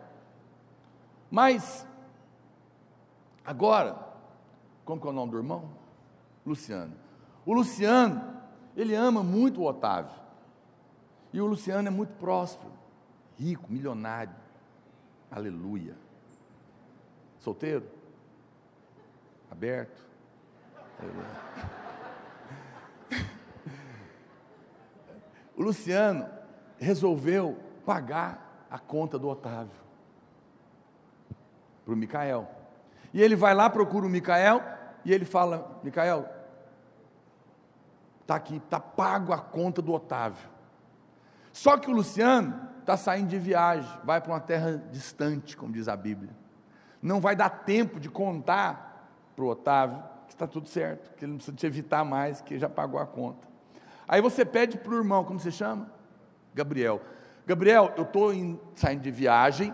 S1: Mas, agora, como é o nome do irmão? Luciano. O Luciano, ele ama muito o Otávio. E o Luciano é muito próspero, rico, milionário. Aleluia. Solteiro? Aberto? O Luciano resolveu pagar a conta do Otávio para o Micael. E ele vai lá, procura o Micael, e ele fala: Micael, está aqui, está pago a conta do Otávio. Só que o Luciano está saindo de viagem, vai para uma terra distante, como diz a Bíblia não vai dar tempo de contar para o Otávio que está tudo certo, que ele não precisa te evitar mais, que já pagou a conta. Aí você pede para o irmão, como você chama? Gabriel. Gabriel, eu estou saindo de viagem,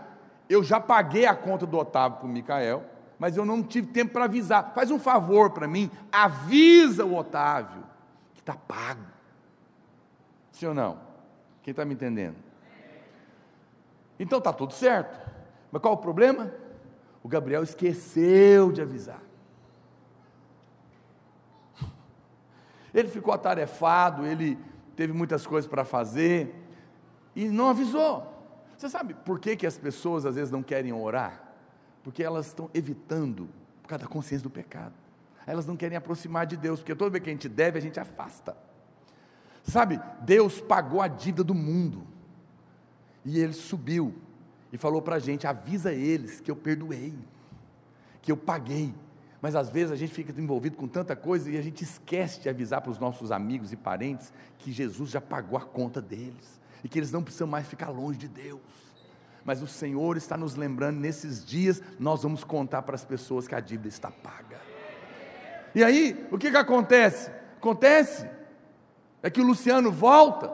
S1: eu já paguei a conta do Otávio para o Micael, mas eu não tive tempo para avisar. Faz um favor para mim, avisa o Otávio está pago. Sim ou não? Quem está me entendendo? Então está tudo certo. Mas qual o problema? O Gabriel esqueceu de avisar. Ele ficou atarefado, ele teve muitas coisas para fazer e não avisou. Você sabe por que, que as pessoas às vezes não querem orar? Porque elas estão evitando, por causa da consciência do pecado. Elas não querem aproximar de Deus, porque toda vez que a gente deve, a gente afasta. Sabe, Deus pagou a dívida do mundo e ele subiu e falou para a gente: avisa eles que eu perdoei, que eu paguei. Mas às vezes a gente fica envolvido com tanta coisa e a gente esquece de avisar para os nossos amigos e parentes que Jesus já pagou a conta deles e que eles não precisam mais ficar longe de Deus. Mas o Senhor está nos lembrando, nesses dias, nós vamos contar para as pessoas que a dívida está paga. E aí, o que, que acontece? Acontece é que o Luciano volta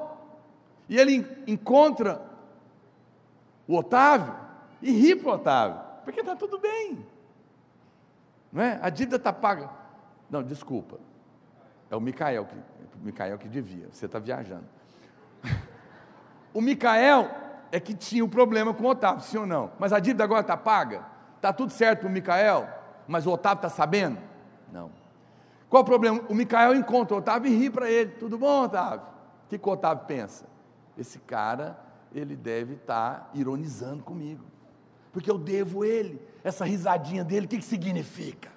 S1: e ele encontra o Otávio e ri para o Otávio, porque está tudo bem. Não é? A dívida está paga. Não, desculpa. É o Micael que, o Micael que devia, você está viajando. O Micael é que tinha o um problema com o Otávio, sim ou não? Mas a dívida agora está paga? Está tudo certo para o Micael? Mas o Otávio está sabendo? Não. Qual o problema? O Micael encontra o Otávio e ri para ele. Tudo bom, Otávio? O que, que o Otávio pensa? Esse cara ele deve estar tá ironizando comigo, porque eu devo ele. Essa risadinha dele, o que, que significa?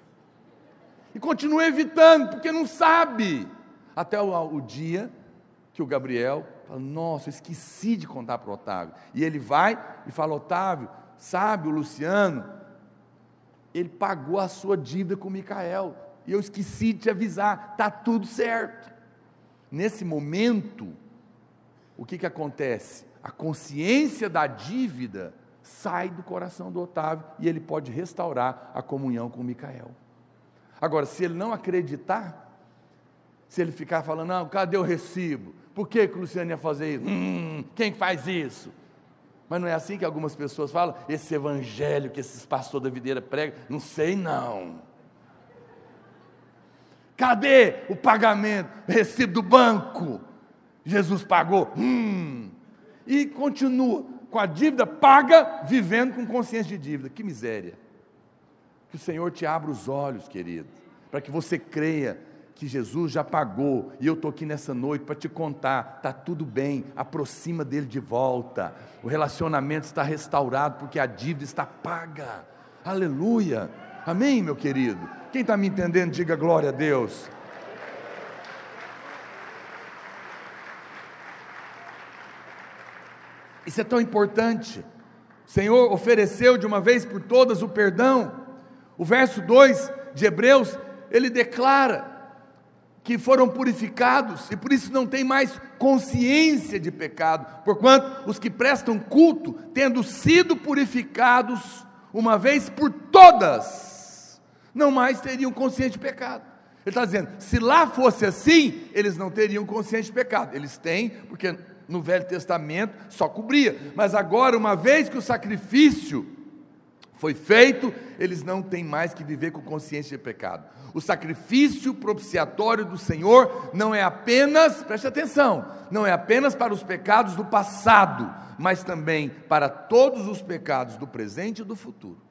S1: E continua evitando, porque não sabe. Até o, o dia que o Gabriel fala: Nossa, eu esqueci de contar para o Otávio. E ele vai e fala: Otávio, sabe, o Luciano, ele pagou a sua dívida com o Micael. E eu esqueci de te avisar, está tudo certo. Nesse momento, o que, que acontece? a consciência da dívida sai do coração do Otávio e ele pode restaurar a comunhão com Micael. Agora, se ele não acreditar, se ele ficar falando, não, cadê o recibo? Por que, que o Luciano ia fazer isso? Hum, quem faz isso? Mas não é assim que algumas pessoas falam? Esse evangelho que esses pastores da videira pregam, não sei não. Cadê o pagamento? O recibo do banco? Jesus pagou. Hum, e continua com a dívida paga, vivendo com consciência de dívida. Que miséria. Que o Senhor te abra os olhos, querido, para que você creia que Jesus já pagou, e eu estou aqui nessa noite para te contar, está tudo bem, aproxima dele de volta, o relacionamento está restaurado, porque a dívida está paga, aleluia, amém, meu querido? Quem está me entendendo, diga glória a Deus. Isso é tão importante. O Senhor ofereceu de uma vez por todas o perdão. O verso 2 de Hebreus, ele declara que foram purificados e por isso não tem mais consciência de pecado, porquanto os que prestam culto, tendo sido purificados uma vez por todas, não mais teriam consciência de pecado. Ele está dizendo: se lá fosse assim, eles não teriam consciência de pecado. Eles têm, porque no Velho Testamento só cobria, mas agora, uma vez que o sacrifício foi feito, eles não têm mais que viver com consciência de pecado. O sacrifício propiciatório do Senhor não é apenas, preste atenção, não é apenas para os pecados do passado, mas também para todos os pecados do presente e do futuro.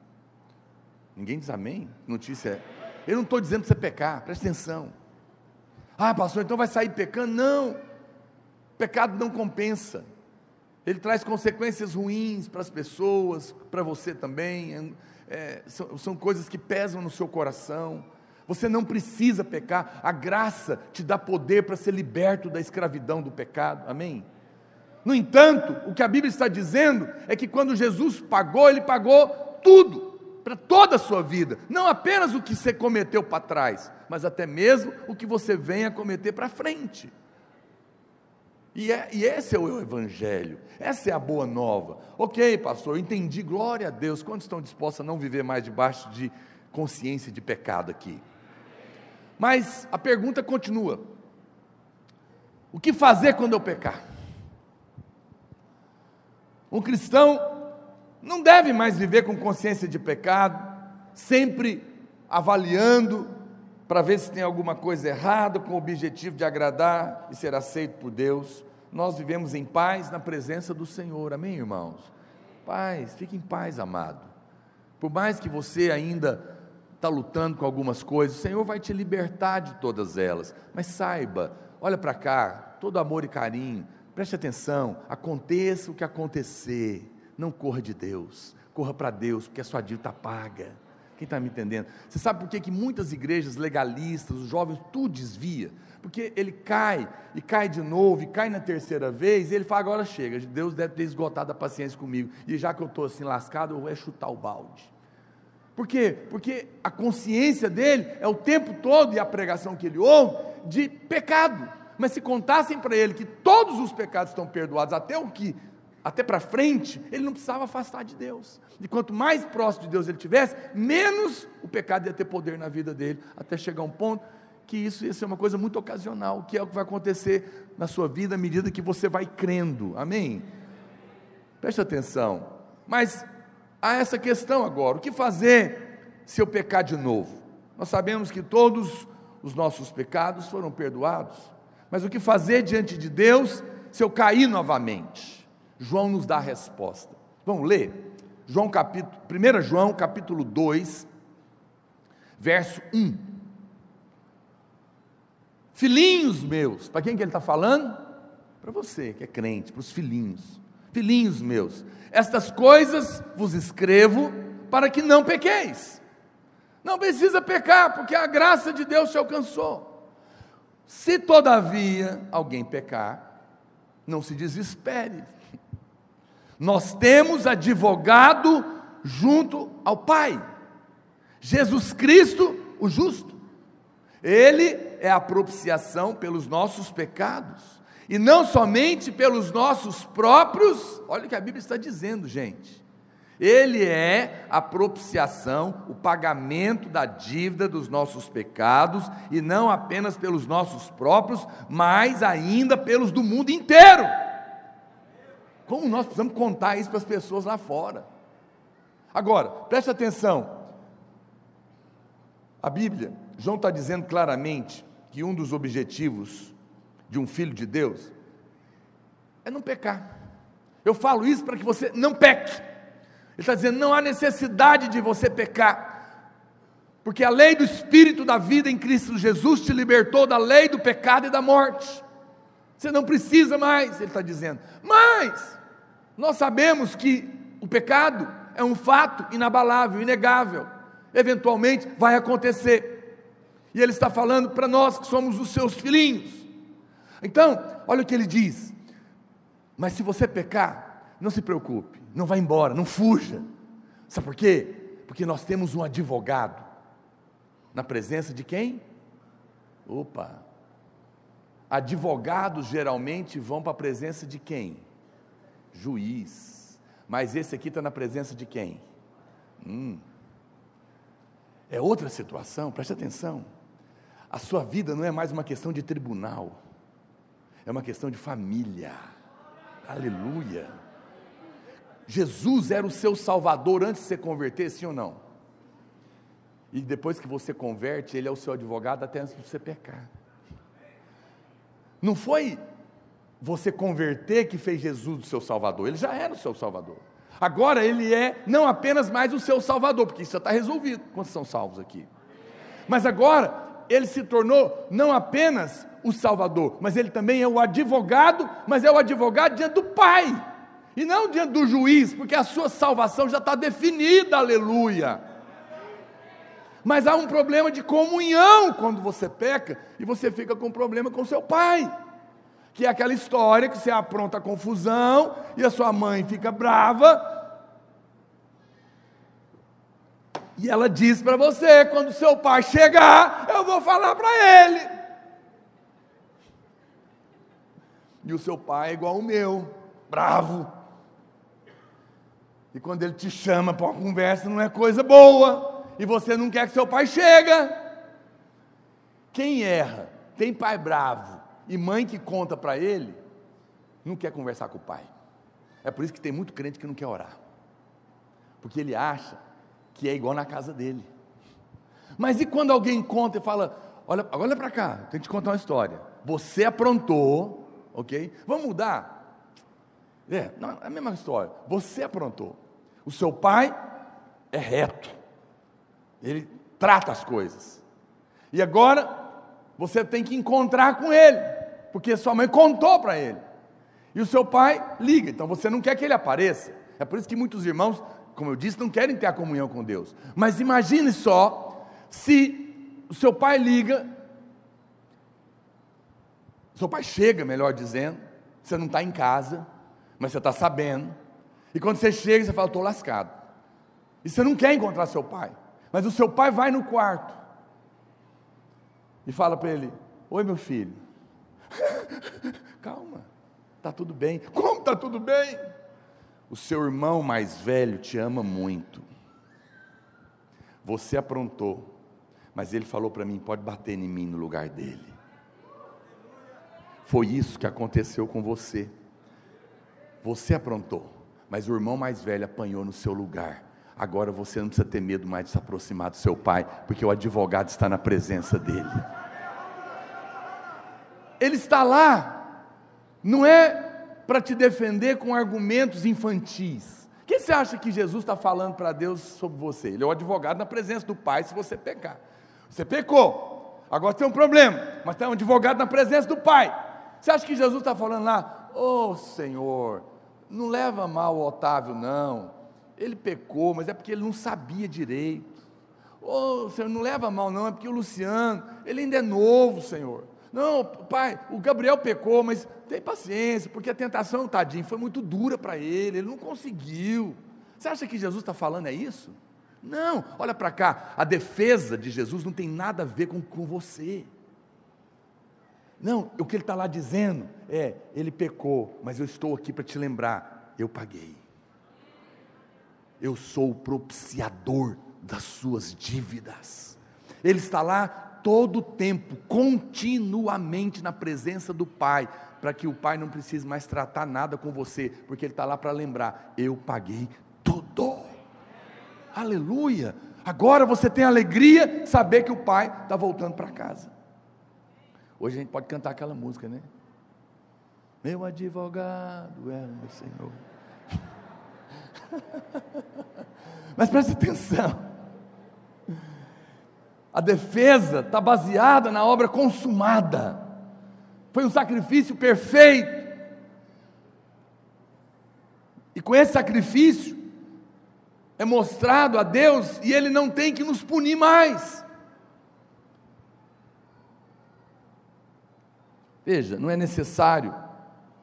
S1: Ninguém diz amém? Notícia é. Eu não estou dizendo para você pecar, preste atenção. Ah, pastor, então vai sair pecando? Não. Pecado não compensa. Ele traz consequências ruins para as pessoas, para você também. É, são, são coisas que pesam no seu coração. Você não precisa pecar, a graça te dá poder para ser liberto da escravidão do pecado, amém? No entanto, o que a Bíblia está dizendo é que quando Jesus pagou, Ele pagou tudo, para toda a sua vida, não apenas o que você cometeu para trás, mas até mesmo o que você vem a cometer para frente. E, é, e esse é o Evangelho, essa é a boa nova. Ok, pastor, eu entendi, glória a Deus. Quantos estão dispostos a não viver mais debaixo de consciência de pecado aqui? Mas a pergunta continua: o que fazer quando eu pecar? Um cristão não deve mais viver com consciência de pecado, sempre avaliando para ver se tem alguma coisa errada, com o objetivo de agradar e ser aceito por Deus. Nós vivemos em paz na presença do Senhor, amém, irmãos? Paz, fique em paz, amado. Por mais que você ainda está lutando com algumas coisas, o Senhor vai te libertar de todas elas. Mas saiba, olha para cá, todo amor e carinho, preste atenção, aconteça o que acontecer, não corra de Deus, corra para Deus, porque a sua dívida está paga. Quem está me entendendo? Você sabe por que, que muitas igrejas legalistas, os jovens, tudo desvia? Porque ele cai, e cai de novo, e cai na terceira vez, e ele fala: agora chega, Deus deve ter esgotado a paciência comigo, e já que eu estou assim lascado, eu vou chutar o balde. Por quê? Porque a consciência dele é o tempo todo, e a pregação que ele ouve, de pecado. Mas se contassem para ele que todos os pecados estão perdoados, até o que até para frente, ele não precisava afastar de Deus. E quanto mais próximo de Deus ele tivesse, menos o pecado ia ter poder na vida dele, até chegar um ponto que isso ia ser uma coisa muito ocasional, que é o que vai acontecer na sua vida à medida que você vai crendo. Amém? Preste atenção. Mas há essa questão agora: o que fazer se eu pecar de novo? Nós sabemos que todos os nossos pecados foram perdoados, mas o que fazer diante de Deus se eu cair novamente? João nos dá a resposta. Vamos ler? João capítulo, 1 João capítulo 2, verso 1. Filhinhos meus, para quem que ele está falando? Para você que é crente, para os filhinhos. Filhinhos meus, estas coisas vos escrevo para que não pequeis. Não precisa pecar, porque a graça de Deus te alcançou. Se todavia alguém pecar, não se desespere, nós temos advogado junto ao Pai, Jesus Cristo, o justo. Ele é a propiciação pelos nossos pecados, e não somente pelos nossos próprios, olha o que a Bíblia está dizendo, gente. Ele é a propiciação, o pagamento da dívida dos nossos pecados, e não apenas pelos nossos próprios, mas ainda pelos do mundo inteiro. Como nós precisamos contar isso para as pessoas lá fora? Agora, preste atenção. A Bíblia, João está dizendo claramente que um dos objetivos de um filho de Deus é não pecar. Eu falo isso para que você não peque. Ele está dizendo: não há necessidade de você pecar, porque a lei do Espírito da vida em Cristo Jesus te libertou da lei do pecado e da morte. Você não precisa mais, ele está dizendo. Mas, nós sabemos que o pecado é um fato inabalável, inegável. Eventualmente vai acontecer. E ele está falando para nós que somos os seus filhinhos. Então, olha o que ele diz. Mas se você pecar, não se preocupe. não vá embora, não fuja. Sabe por quê? Porque nós temos um advogado. Na presença de quem? Opa! Advogados geralmente vão para a presença de quem? Juiz. Mas esse aqui está na presença de quem? Hum. É outra situação, preste atenção. A sua vida não é mais uma questão de tribunal, é uma questão de família. Aleluia. Jesus era o seu salvador antes de você converter, sim ou não? E depois que você converte, ele é o seu advogado até antes de você pecar. Não foi você converter que fez Jesus o seu salvador, ele já era o seu salvador. Agora ele é não apenas mais o seu salvador, porque isso já está resolvido. Quantos são salvos aqui? Mas agora ele se tornou não apenas o salvador, mas ele também é o advogado, mas é o advogado diante do Pai, e não diante do juiz, porque a sua salvação já está definida, aleluia. Mas há um problema de comunhão quando você peca e você fica com problema com seu pai. Que é aquela história que você apronta a confusão e a sua mãe fica brava. E ela diz para você: quando seu pai chegar, eu vou falar para ele. E o seu pai é igual o meu, bravo. E quando ele te chama para uma conversa, não é coisa boa e você não quer que seu pai chega. Quem erra, tem pai bravo e mãe que conta para ele, não quer conversar com o pai. É por isso que tem muito crente que não quer orar. Porque ele acha que é igual na casa dele. Mas e quando alguém conta e fala: Olha, olha para cá, tem que te contar uma história. Você aprontou, ok? Vamos mudar? É, não, é a mesma história. Você aprontou. O seu pai é reto. Ele trata as coisas. E agora você tem que encontrar com ele, porque sua mãe contou para ele. E o seu pai liga, então você não quer que ele apareça. É por isso que muitos irmãos, como eu disse, não querem ter a comunhão com Deus. Mas imagine só se o seu pai liga, seu pai chega, melhor dizendo, você não está em casa, mas você está sabendo. E quando você chega, você fala, estou lascado. E você não quer encontrar seu pai. Mas o seu pai vai no quarto e fala para ele: Oi, meu filho. Calma, está tudo bem. Como está tudo bem? O seu irmão mais velho te ama muito. Você aprontou, mas ele falou para mim: pode bater em mim no lugar dele. Foi isso que aconteceu com você. Você aprontou, mas o irmão mais velho apanhou no seu lugar agora você não precisa ter medo mais de se aproximar do seu pai, porque o advogado está na presença dele. Ele está lá, não é para te defender com argumentos infantis. O que você acha que Jesus está falando para Deus sobre você? Ele é o advogado na presença do Pai se você pecar. Você pecou, agora tem um problema, mas tem um advogado na presença do Pai. Você acha que Jesus está falando lá, ô oh, Senhor, não leva mal o Otávio, não ele pecou, mas é porque ele não sabia direito. Ô, oh, Senhor, não leva mal, não, é porque o Luciano, ele ainda é novo, Senhor. Não, pai, o Gabriel pecou, mas tem paciência, porque a tentação, tadinho, foi muito dura para ele, ele não conseguiu. Você acha que Jesus está falando é isso? Não, olha para cá, a defesa de Jesus não tem nada a ver com, com você. Não, o que ele está lá dizendo é: ele pecou, mas eu estou aqui para te lembrar, eu paguei eu sou o propiciador das suas dívidas. Ele está lá todo o tempo, continuamente na presença do Pai, para que o Pai não precise mais tratar nada com você, porque Ele está lá para lembrar: eu paguei tudo. Aleluia! Agora você tem alegria saber que o Pai está voltando para casa. Hoje a gente pode cantar aquela música, né? Meu advogado é o meu Senhor. Mas preste atenção. A defesa está baseada na obra consumada. Foi um sacrifício perfeito. E com esse sacrifício é mostrado a Deus e Ele não tem que nos punir mais. Veja, não é necessário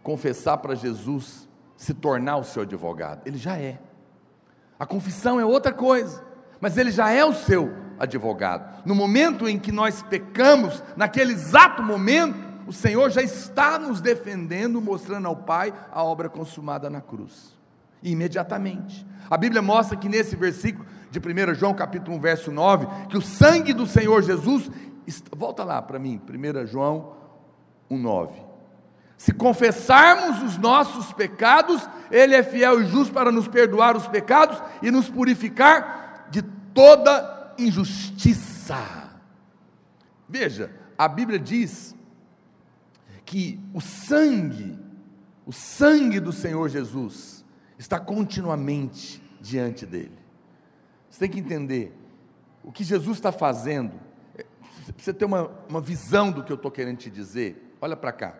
S1: confessar para Jesus se tornar o seu advogado, ele já é. A confissão é outra coisa, mas ele já é o seu advogado. No momento em que nós pecamos, naquele exato momento, o Senhor já está nos defendendo, mostrando ao Pai a obra consumada na cruz. Imediatamente. A Bíblia mostra que nesse versículo de 1 João capítulo 1, verso 9, que o sangue do Senhor Jesus, volta lá para mim, 1 João 1, 9. Se confessarmos os nossos pecados, Ele é fiel e justo para nos perdoar os pecados e nos purificar de toda injustiça. Veja, a Bíblia diz que o sangue, o sangue do Senhor Jesus, está continuamente diante dele. Você tem que entender o que Jesus está fazendo. É, você ter uma, uma visão do que eu estou querendo te dizer. Olha para cá.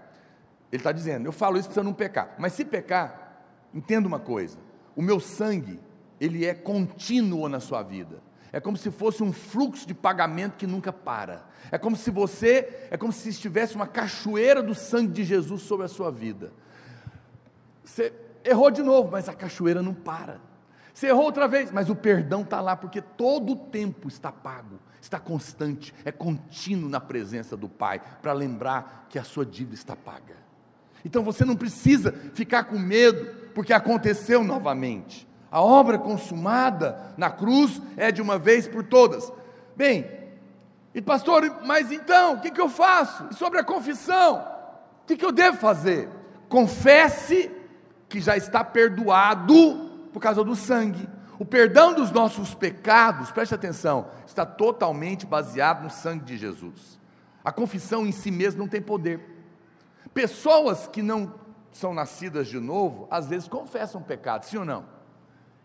S1: Ele está dizendo, eu falo isso para você não pecar. Mas se pecar, entenda uma coisa: o meu sangue, ele é contínuo na sua vida. É como se fosse um fluxo de pagamento que nunca para. É como se você, é como se estivesse uma cachoeira do sangue de Jesus sobre a sua vida. Você errou de novo, mas a cachoeira não para. Você errou outra vez, mas o perdão está lá, porque todo o tempo está pago, está constante, é contínuo na presença do Pai, para lembrar que a sua dívida está paga. Então você não precisa ficar com medo, porque aconteceu novamente. A obra consumada na cruz é de uma vez por todas. Bem, e pastor, mas então, o que, que eu faço? E sobre a confissão, o que, que eu devo fazer? Confesse que já está perdoado por causa do sangue. O perdão dos nossos pecados, preste atenção, está totalmente baseado no sangue de Jesus. A confissão em si mesma não tem poder. Pessoas que não são nascidas de novo, às vezes confessam pecado, sim ou não?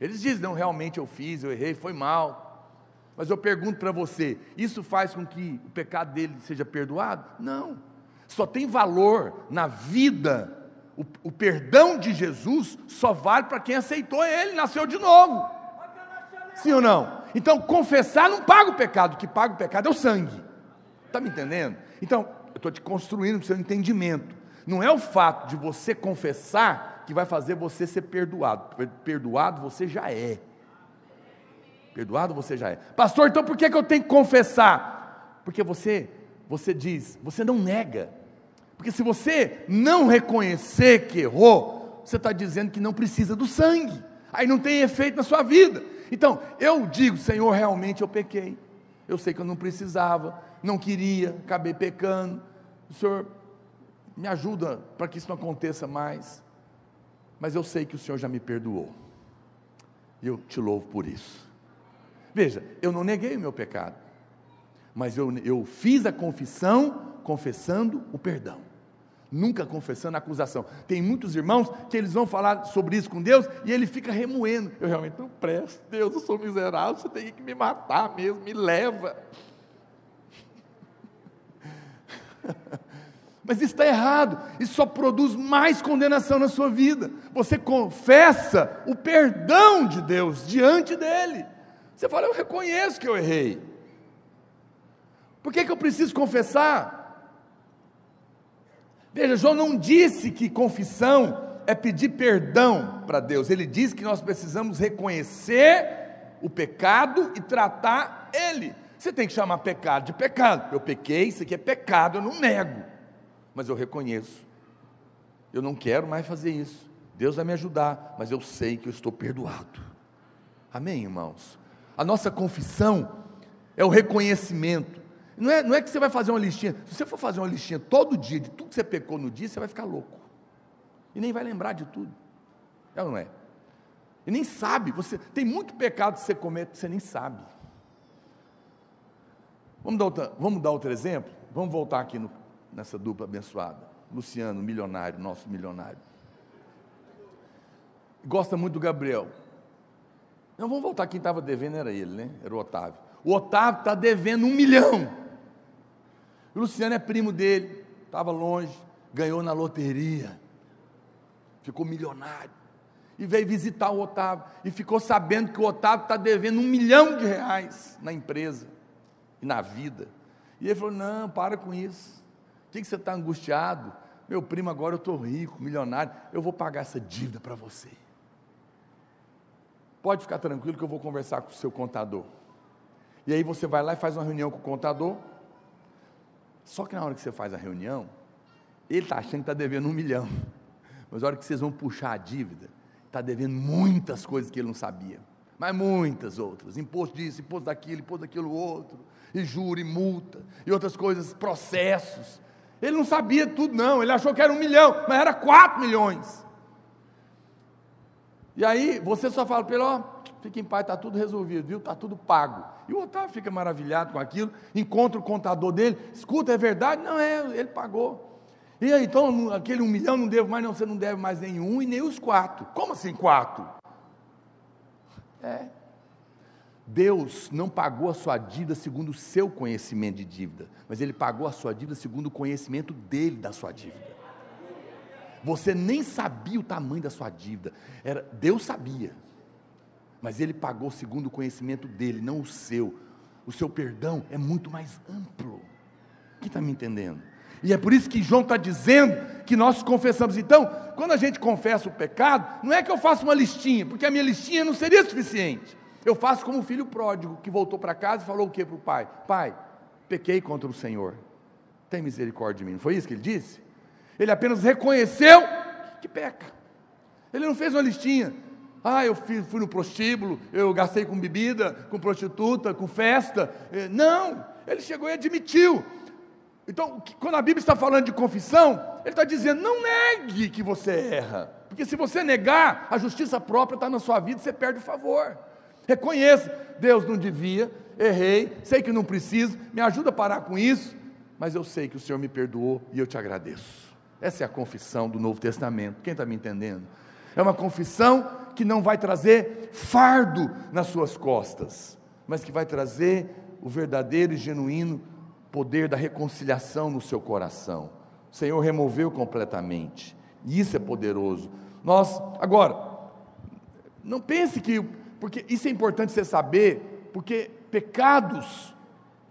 S1: Eles dizem, não, realmente eu fiz, eu errei, foi mal. Mas eu pergunto para você, isso faz com que o pecado dele seja perdoado? Não. Só tem valor na vida, o, o perdão de Jesus só vale para quem aceitou ele, nasceu de novo. Sim ou não? Então, confessar não paga o pecado, o que paga o pecado é o sangue. Está me entendendo? Então, eu estou te construindo o seu entendimento. Não é o fato de você confessar que vai fazer você ser perdoado. Perdoado você já é. Perdoado você já é. Pastor, então por que, que eu tenho que confessar? Porque você, você diz, você não nega. Porque se você não reconhecer que errou, você está dizendo que não precisa do sangue. Aí não tem efeito na sua vida. Então, eu digo, Senhor, realmente eu pequei. Eu sei que eu não precisava, não queria, acabei pecando. O Senhor me ajuda para que isso não aconteça mais. Mas eu sei que o Senhor já me perdoou. E eu te louvo por isso. Veja, eu não neguei o meu pecado, mas eu, eu fiz a confissão confessando o perdão, nunca confessando a acusação. Tem muitos irmãos que eles vão falar sobre isso com Deus e ele fica remoendo. Eu realmente não presto, Deus, eu sou miserável, você tem que me matar mesmo, me leva. Mas isso está errado, isso só produz mais condenação na sua vida. Você confessa o perdão de Deus diante dele. Você fala, eu reconheço que eu errei. Por que, que eu preciso confessar? Veja, João não disse que confissão é pedir perdão para Deus, ele diz que nós precisamos reconhecer o pecado e tratar ele. Você tem que chamar pecado de pecado. Eu pequei, isso aqui é pecado, eu não nego mas eu reconheço. Eu não quero mais fazer isso. Deus vai me ajudar, mas eu sei que eu estou perdoado. Amém, irmãos? A nossa confissão é o reconhecimento. Não é, não é que você vai fazer uma listinha. Se você for fazer uma listinha todo dia de tudo que você pecou no dia, você vai ficar louco. E nem vai lembrar de tudo. É ou não é? E nem sabe. Você tem muito pecado que você comete que você nem sabe. Vamos dar, outra, vamos dar outro exemplo? Vamos voltar aqui no nessa dupla abençoada. Luciano, milionário, nosso milionário. Gosta muito do Gabriel. Não, vamos voltar, quem estava devendo era ele, né? Era o Otávio. O Otávio está devendo um milhão. O Luciano é primo dele, estava longe, ganhou na loteria, ficou milionário. E veio visitar o Otávio. E ficou sabendo que o Otávio está devendo um milhão de reais na empresa e na vida. E ele falou: Não, para com isso. Por que você está angustiado? meu primo, agora eu estou rico, milionário, eu vou pagar essa dívida para você. Pode ficar tranquilo que eu vou conversar com o seu contador. E aí você vai lá e faz uma reunião com o contador. Só que na hora que você faz a reunião, ele está achando que está devendo um milhão. Mas na hora que vocês vão puxar a dívida, está devendo muitas coisas que ele não sabia. Mas muitas outras. Imposto disso, imposto daquilo, imposto daquilo outro. E juro, e multa. E outras coisas, processos. Ele não sabia tudo, não. Ele achou que era um milhão, mas era quatro milhões. E aí você só fala para ele, ó, fica em paz, está tudo resolvido, viu? Está tudo pago. E o Otávio fica maravilhado com aquilo, encontra o contador dele, escuta, é verdade? Não é, ele pagou. E aí, então, aquele um milhão não devo mais, não, você não deve mais nenhum e nem os quatro. Como assim quatro? É. Deus não pagou a sua dívida segundo o seu conhecimento de dívida, mas Ele pagou a sua dívida segundo o conhecimento dele da sua dívida. Você nem sabia o tamanho da sua dívida. Era, Deus sabia. Mas ele pagou segundo o conhecimento dele, não o seu. O seu perdão é muito mais amplo. Quem está me entendendo? E é por isso que João está dizendo que nós confessamos. Então, quando a gente confessa o pecado, não é que eu faço uma listinha, porque a minha listinha não seria suficiente. Eu faço como o filho pródigo que voltou para casa e falou o que para o pai? Pai, pequei contra o Senhor. Tem misericórdia de mim. Não foi isso que ele disse? Ele apenas reconheceu que peca. Ele não fez uma listinha. Ah, eu fui, fui no prostíbulo, eu gastei com bebida, com prostituta, com festa. Eh, não, ele chegou e admitiu. Então, quando a Bíblia está falando de confissão, ele está dizendo: não negue que você erra, porque se você negar, a justiça própria está na sua vida e você perde o favor. Reconheça: Deus não devia, errei, sei que não preciso, me ajuda a parar com isso, mas eu sei que o Senhor me perdoou e eu te agradeço. Essa é a confissão do Novo Testamento. Quem está me entendendo? É uma confissão que não vai trazer fardo nas suas costas, mas que vai trazer o verdadeiro e genuíno poder da reconciliação no seu coração. O Senhor removeu completamente. E isso é poderoso. Nós, agora, não pense que, porque isso é importante você saber, porque pecados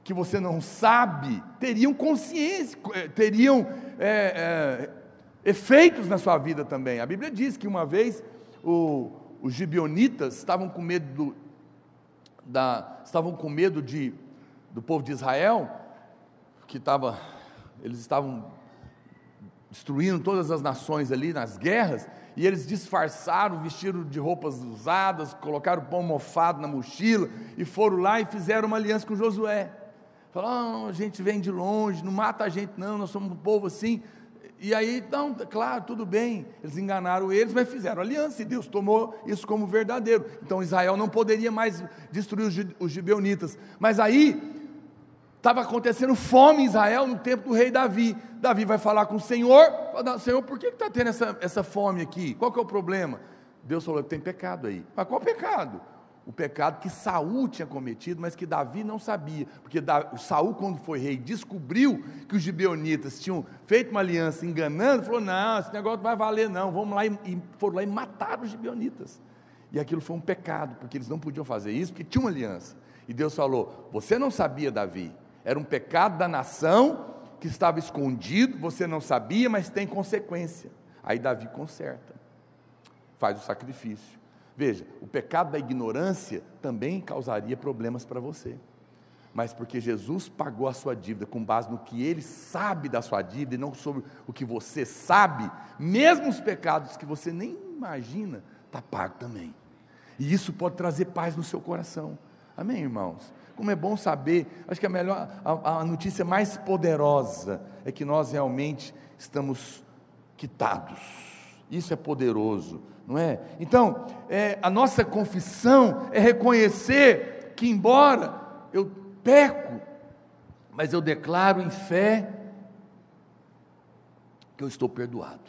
S1: que você não sabe teriam consciência, eh, teriam é, é, efeitos na sua vida também. A Bíblia diz que uma vez o, os gibionitas estavam com medo do, da, estavam com medo de, do povo de Israel, que estava, eles estavam destruindo todas as nações ali nas guerras, e eles disfarçaram, vestiram de roupas usadas, colocaram pão mofado na mochila e foram lá e fizeram uma aliança com Josué. Falaram, oh, a gente vem de longe, não mata a gente não, nós somos um povo assim. E aí, não, claro, tudo bem, eles enganaram eles, mas fizeram aliança, e Deus tomou isso como verdadeiro. Então Israel não poderia mais destruir os gibeonitas. Mas aí, estava acontecendo fome em Israel no tempo do rei Davi. Davi vai falar com o Senhor, fala, Senhor, por que está tendo essa, essa fome aqui? Qual que é o problema? Deus falou, tem pecado aí. Mas qual pecado? o pecado que Saul tinha cometido, mas que Davi não sabia, porque Saul, quando foi rei, descobriu que os gibeonitas tinham feito uma aliança enganando, falou: não, esse negócio não vai valer, não, vamos lá e, e foram lá e mataram os gibeonitas. E aquilo foi um pecado, porque eles não podiam fazer isso, porque tinha uma aliança. E Deus falou: Você não sabia, Davi, era um pecado da nação que estava escondido, você não sabia, mas tem consequência. Aí Davi conserta, faz o sacrifício. Veja, o pecado da ignorância também causaria problemas para você. Mas porque Jesus pagou a sua dívida com base no que ele sabe da sua dívida e não sobre o que você sabe, mesmo os pecados que você nem imagina, está pago também. E isso pode trazer paz no seu coração. Amém, irmãos? Como é bom saber, acho que a melhor, a, a notícia mais poderosa é que nós realmente estamos quitados. Isso é poderoso não é? Então, é, a nossa confissão é reconhecer que, embora eu peco, mas eu declaro em fé que eu estou perdoado.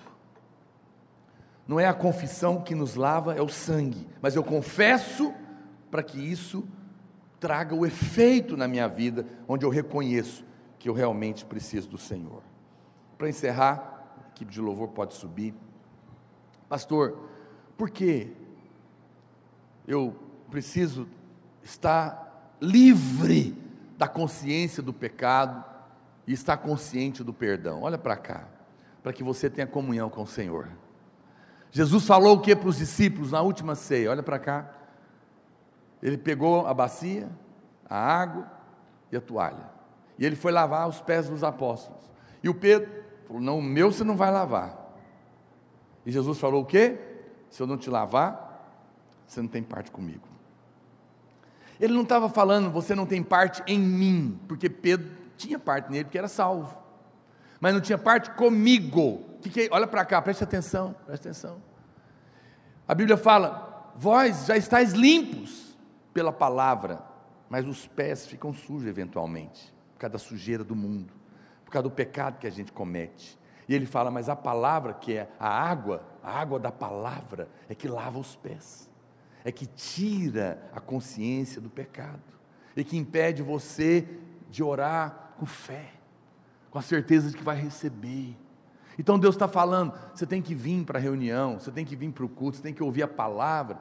S1: Não é a confissão que nos lava, é o sangue, mas eu confesso para que isso traga o efeito na minha vida, onde eu reconheço que eu realmente preciso do Senhor. Para encerrar, a equipe de louvor pode subir. Pastor, porque eu preciso estar livre da consciência do pecado e estar consciente do perdão. Olha para cá. para que você tenha comunhão com o Senhor. Jesus falou o que para os discípulos na última ceia? Olha para cá. Ele pegou a bacia, a água e a toalha. E ele foi lavar os pés dos apóstolos. E o Pedro falou: Não, o meu você não vai lavar. E Jesus falou o quê? Se eu não te lavar, você não tem parte comigo. Ele não estava falando, você não tem parte em mim, porque Pedro tinha parte nele, porque era salvo. Mas não tinha parte comigo. Olha para cá, preste atenção, preste atenção. A Bíblia fala: vós já estáis limpos pela palavra, mas os pés ficam sujos eventualmente, por causa da sujeira do mundo, por causa do pecado que a gente comete. E ele fala: mas a palavra, que é a água, a água da palavra, é que lava os pés é que tira a consciência do pecado e que impede você de orar com fé, com a certeza de que vai receber. Então Deus está falando, você tem que vir para a reunião, você tem que vir para o culto, você tem que ouvir a palavra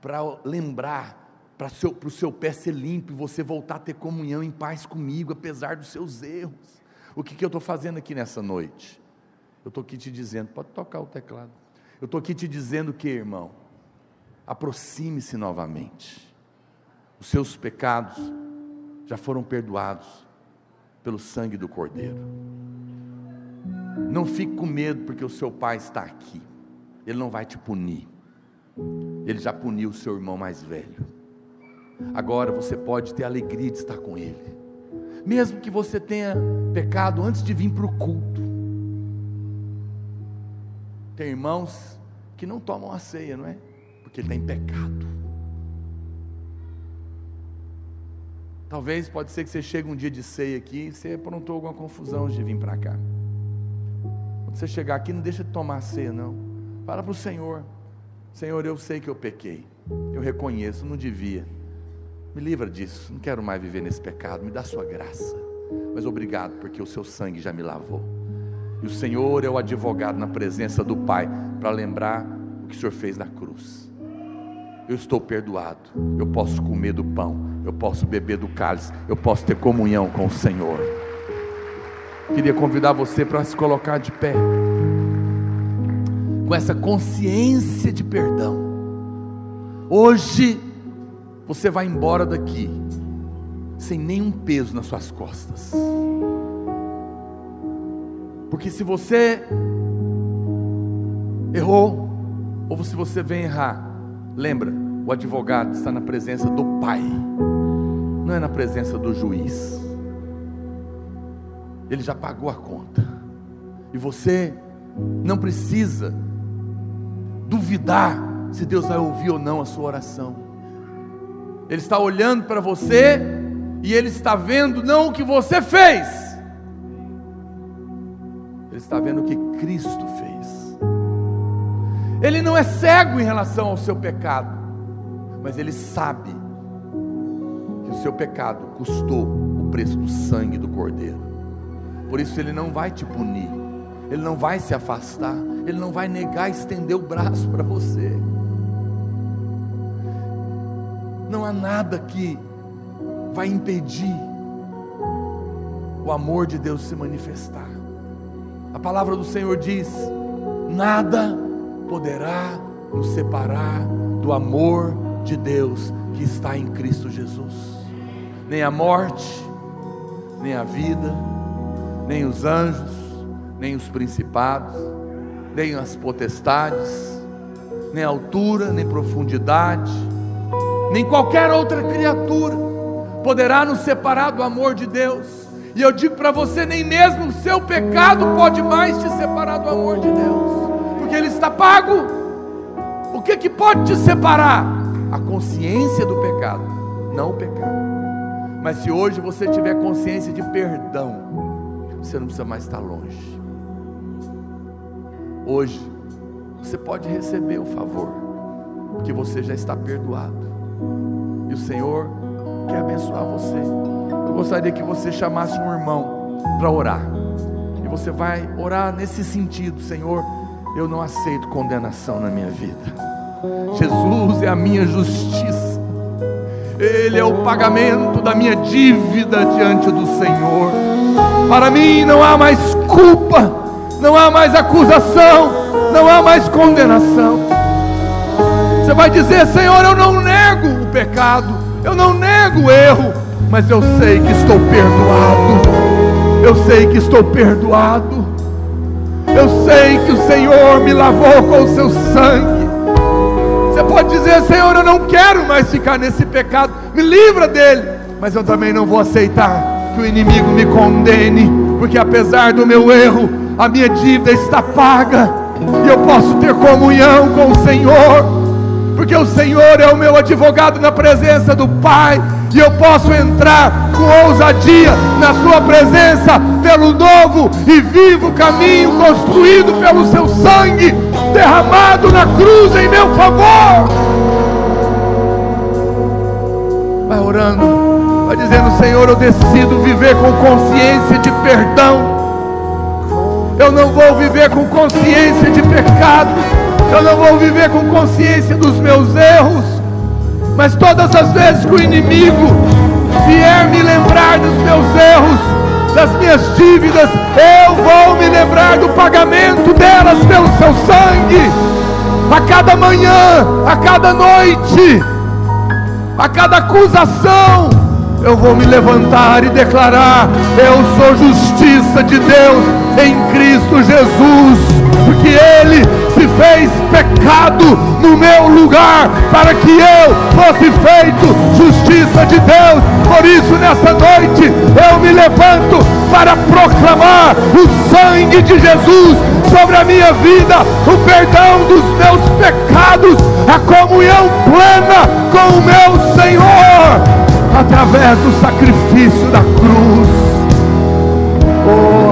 S1: para lembrar, para o seu, seu pé ser limpo e você voltar a ter comunhão em paz comigo, apesar dos seus erros. O que, que eu estou fazendo aqui nessa noite? Eu estou aqui te dizendo, pode tocar o teclado. Eu estou aqui te dizendo que, irmão, aproxime-se novamente. Os seus pecados já foram perdoados pelo sangue do Cordeiro. Não fique com medo, porque o seu pai está aqui. Ele não vai te punir. Ele já puniu o seu irmão mais velho. Agora você pode ter a alegria de estar com ele. Mesmo que você tenha pecado antes de vir para o culto. Tem irmãos que não tomam a ceia, não é? porque ele está em pecado. Talvez pode ser que você chegue um dia de ceia aqui e você aprontou alguma confusão de vir para cá. Quando você chegar aqui, não deixa de tomar ceia, não. Fala para o Senhor: Senhor, eu sei que eu pequei, eu reconheço, não devia. Me livra disso, não quero mais viver nesse pecado, me dá sua graça. Mas obrigado, porque o seu sangue já me lavou. E o Senhor é o advogado na presença do Pai para lembrar o que o Senhor fez na cruz eu estou perdoado. Eu posso comer do pão, eu posso beber do cálice, eu posso ter comunhão com o Senhor. Queria convidar você para se colocar de pé, com essa consciência de perdão. Hoje, você vai embora daqui, sem nenhum peso nas suas costas. Porque se você errou, ou se você vem errar, Lembra, o advogado está na presença do Pai, não é na presença do juiz. Ele já pagou a conta. E você não precisa duvidar se Deus vai ouvir ou não a sua oração. Ele está olhando para você e ele está vendo não o que você fez, ele está vendo o que Cristo fez. Ele não é cego em relação ao seu pecado, mas ele sabe que o seu pecado custou o preço do sangue do Cordeiro. Por isso ele não vai te punir, ele não vai se afastar, ele não vai negar estender o braço para você. Não há nada que vai impedir o amor de Deus se manifestar. A palavra do Senhor diz: nada poderá nos separar do amor de Deus que está em Cristo Jesus. Nem a morte, nem a vida, nem os anjos, nem os principados, nem as potestades, nem altura, nem profundidade, nem qualquer outra criatura poderá nos separar do amor de Deus. E eu digo para você, nem mesmo o seu pecado pode mais te separar do amor de Deus porque ele está pago. O que que pode te separar? A consciência do pecado, não o pecado. Mas se hoje você tiver consciência de perdão, você não precisa mais estar longe. Hoje você pode receber o favor, porque você já está perdoado. E o Senhor quer abençoar você. Eu gostaria que você chamasse um irmão para orar. E você vai orar nesse sentido, Senhor eu não aceito condenação na minha vida. Jesus é a minha justiça. Ele é o pagamento da minha dívida diante do Senhor. Para mim não há mais culpa, não há mais acusação, não há mais condenação. Você vai dizer, Senhor, eu não nego pecado, eu não nego o erro, mas eu sei que estou perdoado. Eu sei que estou perdoado. Eu sei que o Senhor me lavou com o seu sangue. Você pode dizer, Senhor, eu não quero mais ficar nesse pecado, me livra dele, mas eu também não vou aceitar que o inimigo me condene, porque apesar do meu erro, a minha dívida está paga, e eu posso ter comunhão com o Senhor porque o Senhor é o meu advogado na presença do Pai, e eu posso entrar com ousadia na Sua presença, pelo novo e vivo caminho construído pelo Seu sangue, derramado na cruz em meu favor. Vai orando, vai dizendo: Senhor, eu decido viver com consciência de perdão. Eu não vou viver com consciência de pecado. Eu não vou viver com consciência dos meus erros. Mas todas as vezes que o inimigo vier me lembrar dos meus erros, das minhas dívidas, eu vou me lembrar do pagamento delas pelo seu sangue. A cada manhã, a cada noite, a cada acusação, eu vou me levantar e declarar: Eu sou justiça de Deus em Cristo Jesus, porque Ele se fez pecado no meu lugar, para que eu fosse feito justiça de Deus. Por isso, nessa noite, eu me levanto para proclamar o sangue de Jesus sobre a minha vida, o perdão dos meus pecados, a comunhão plena com o meu Senhor através do sacrifício da cruz. Oh,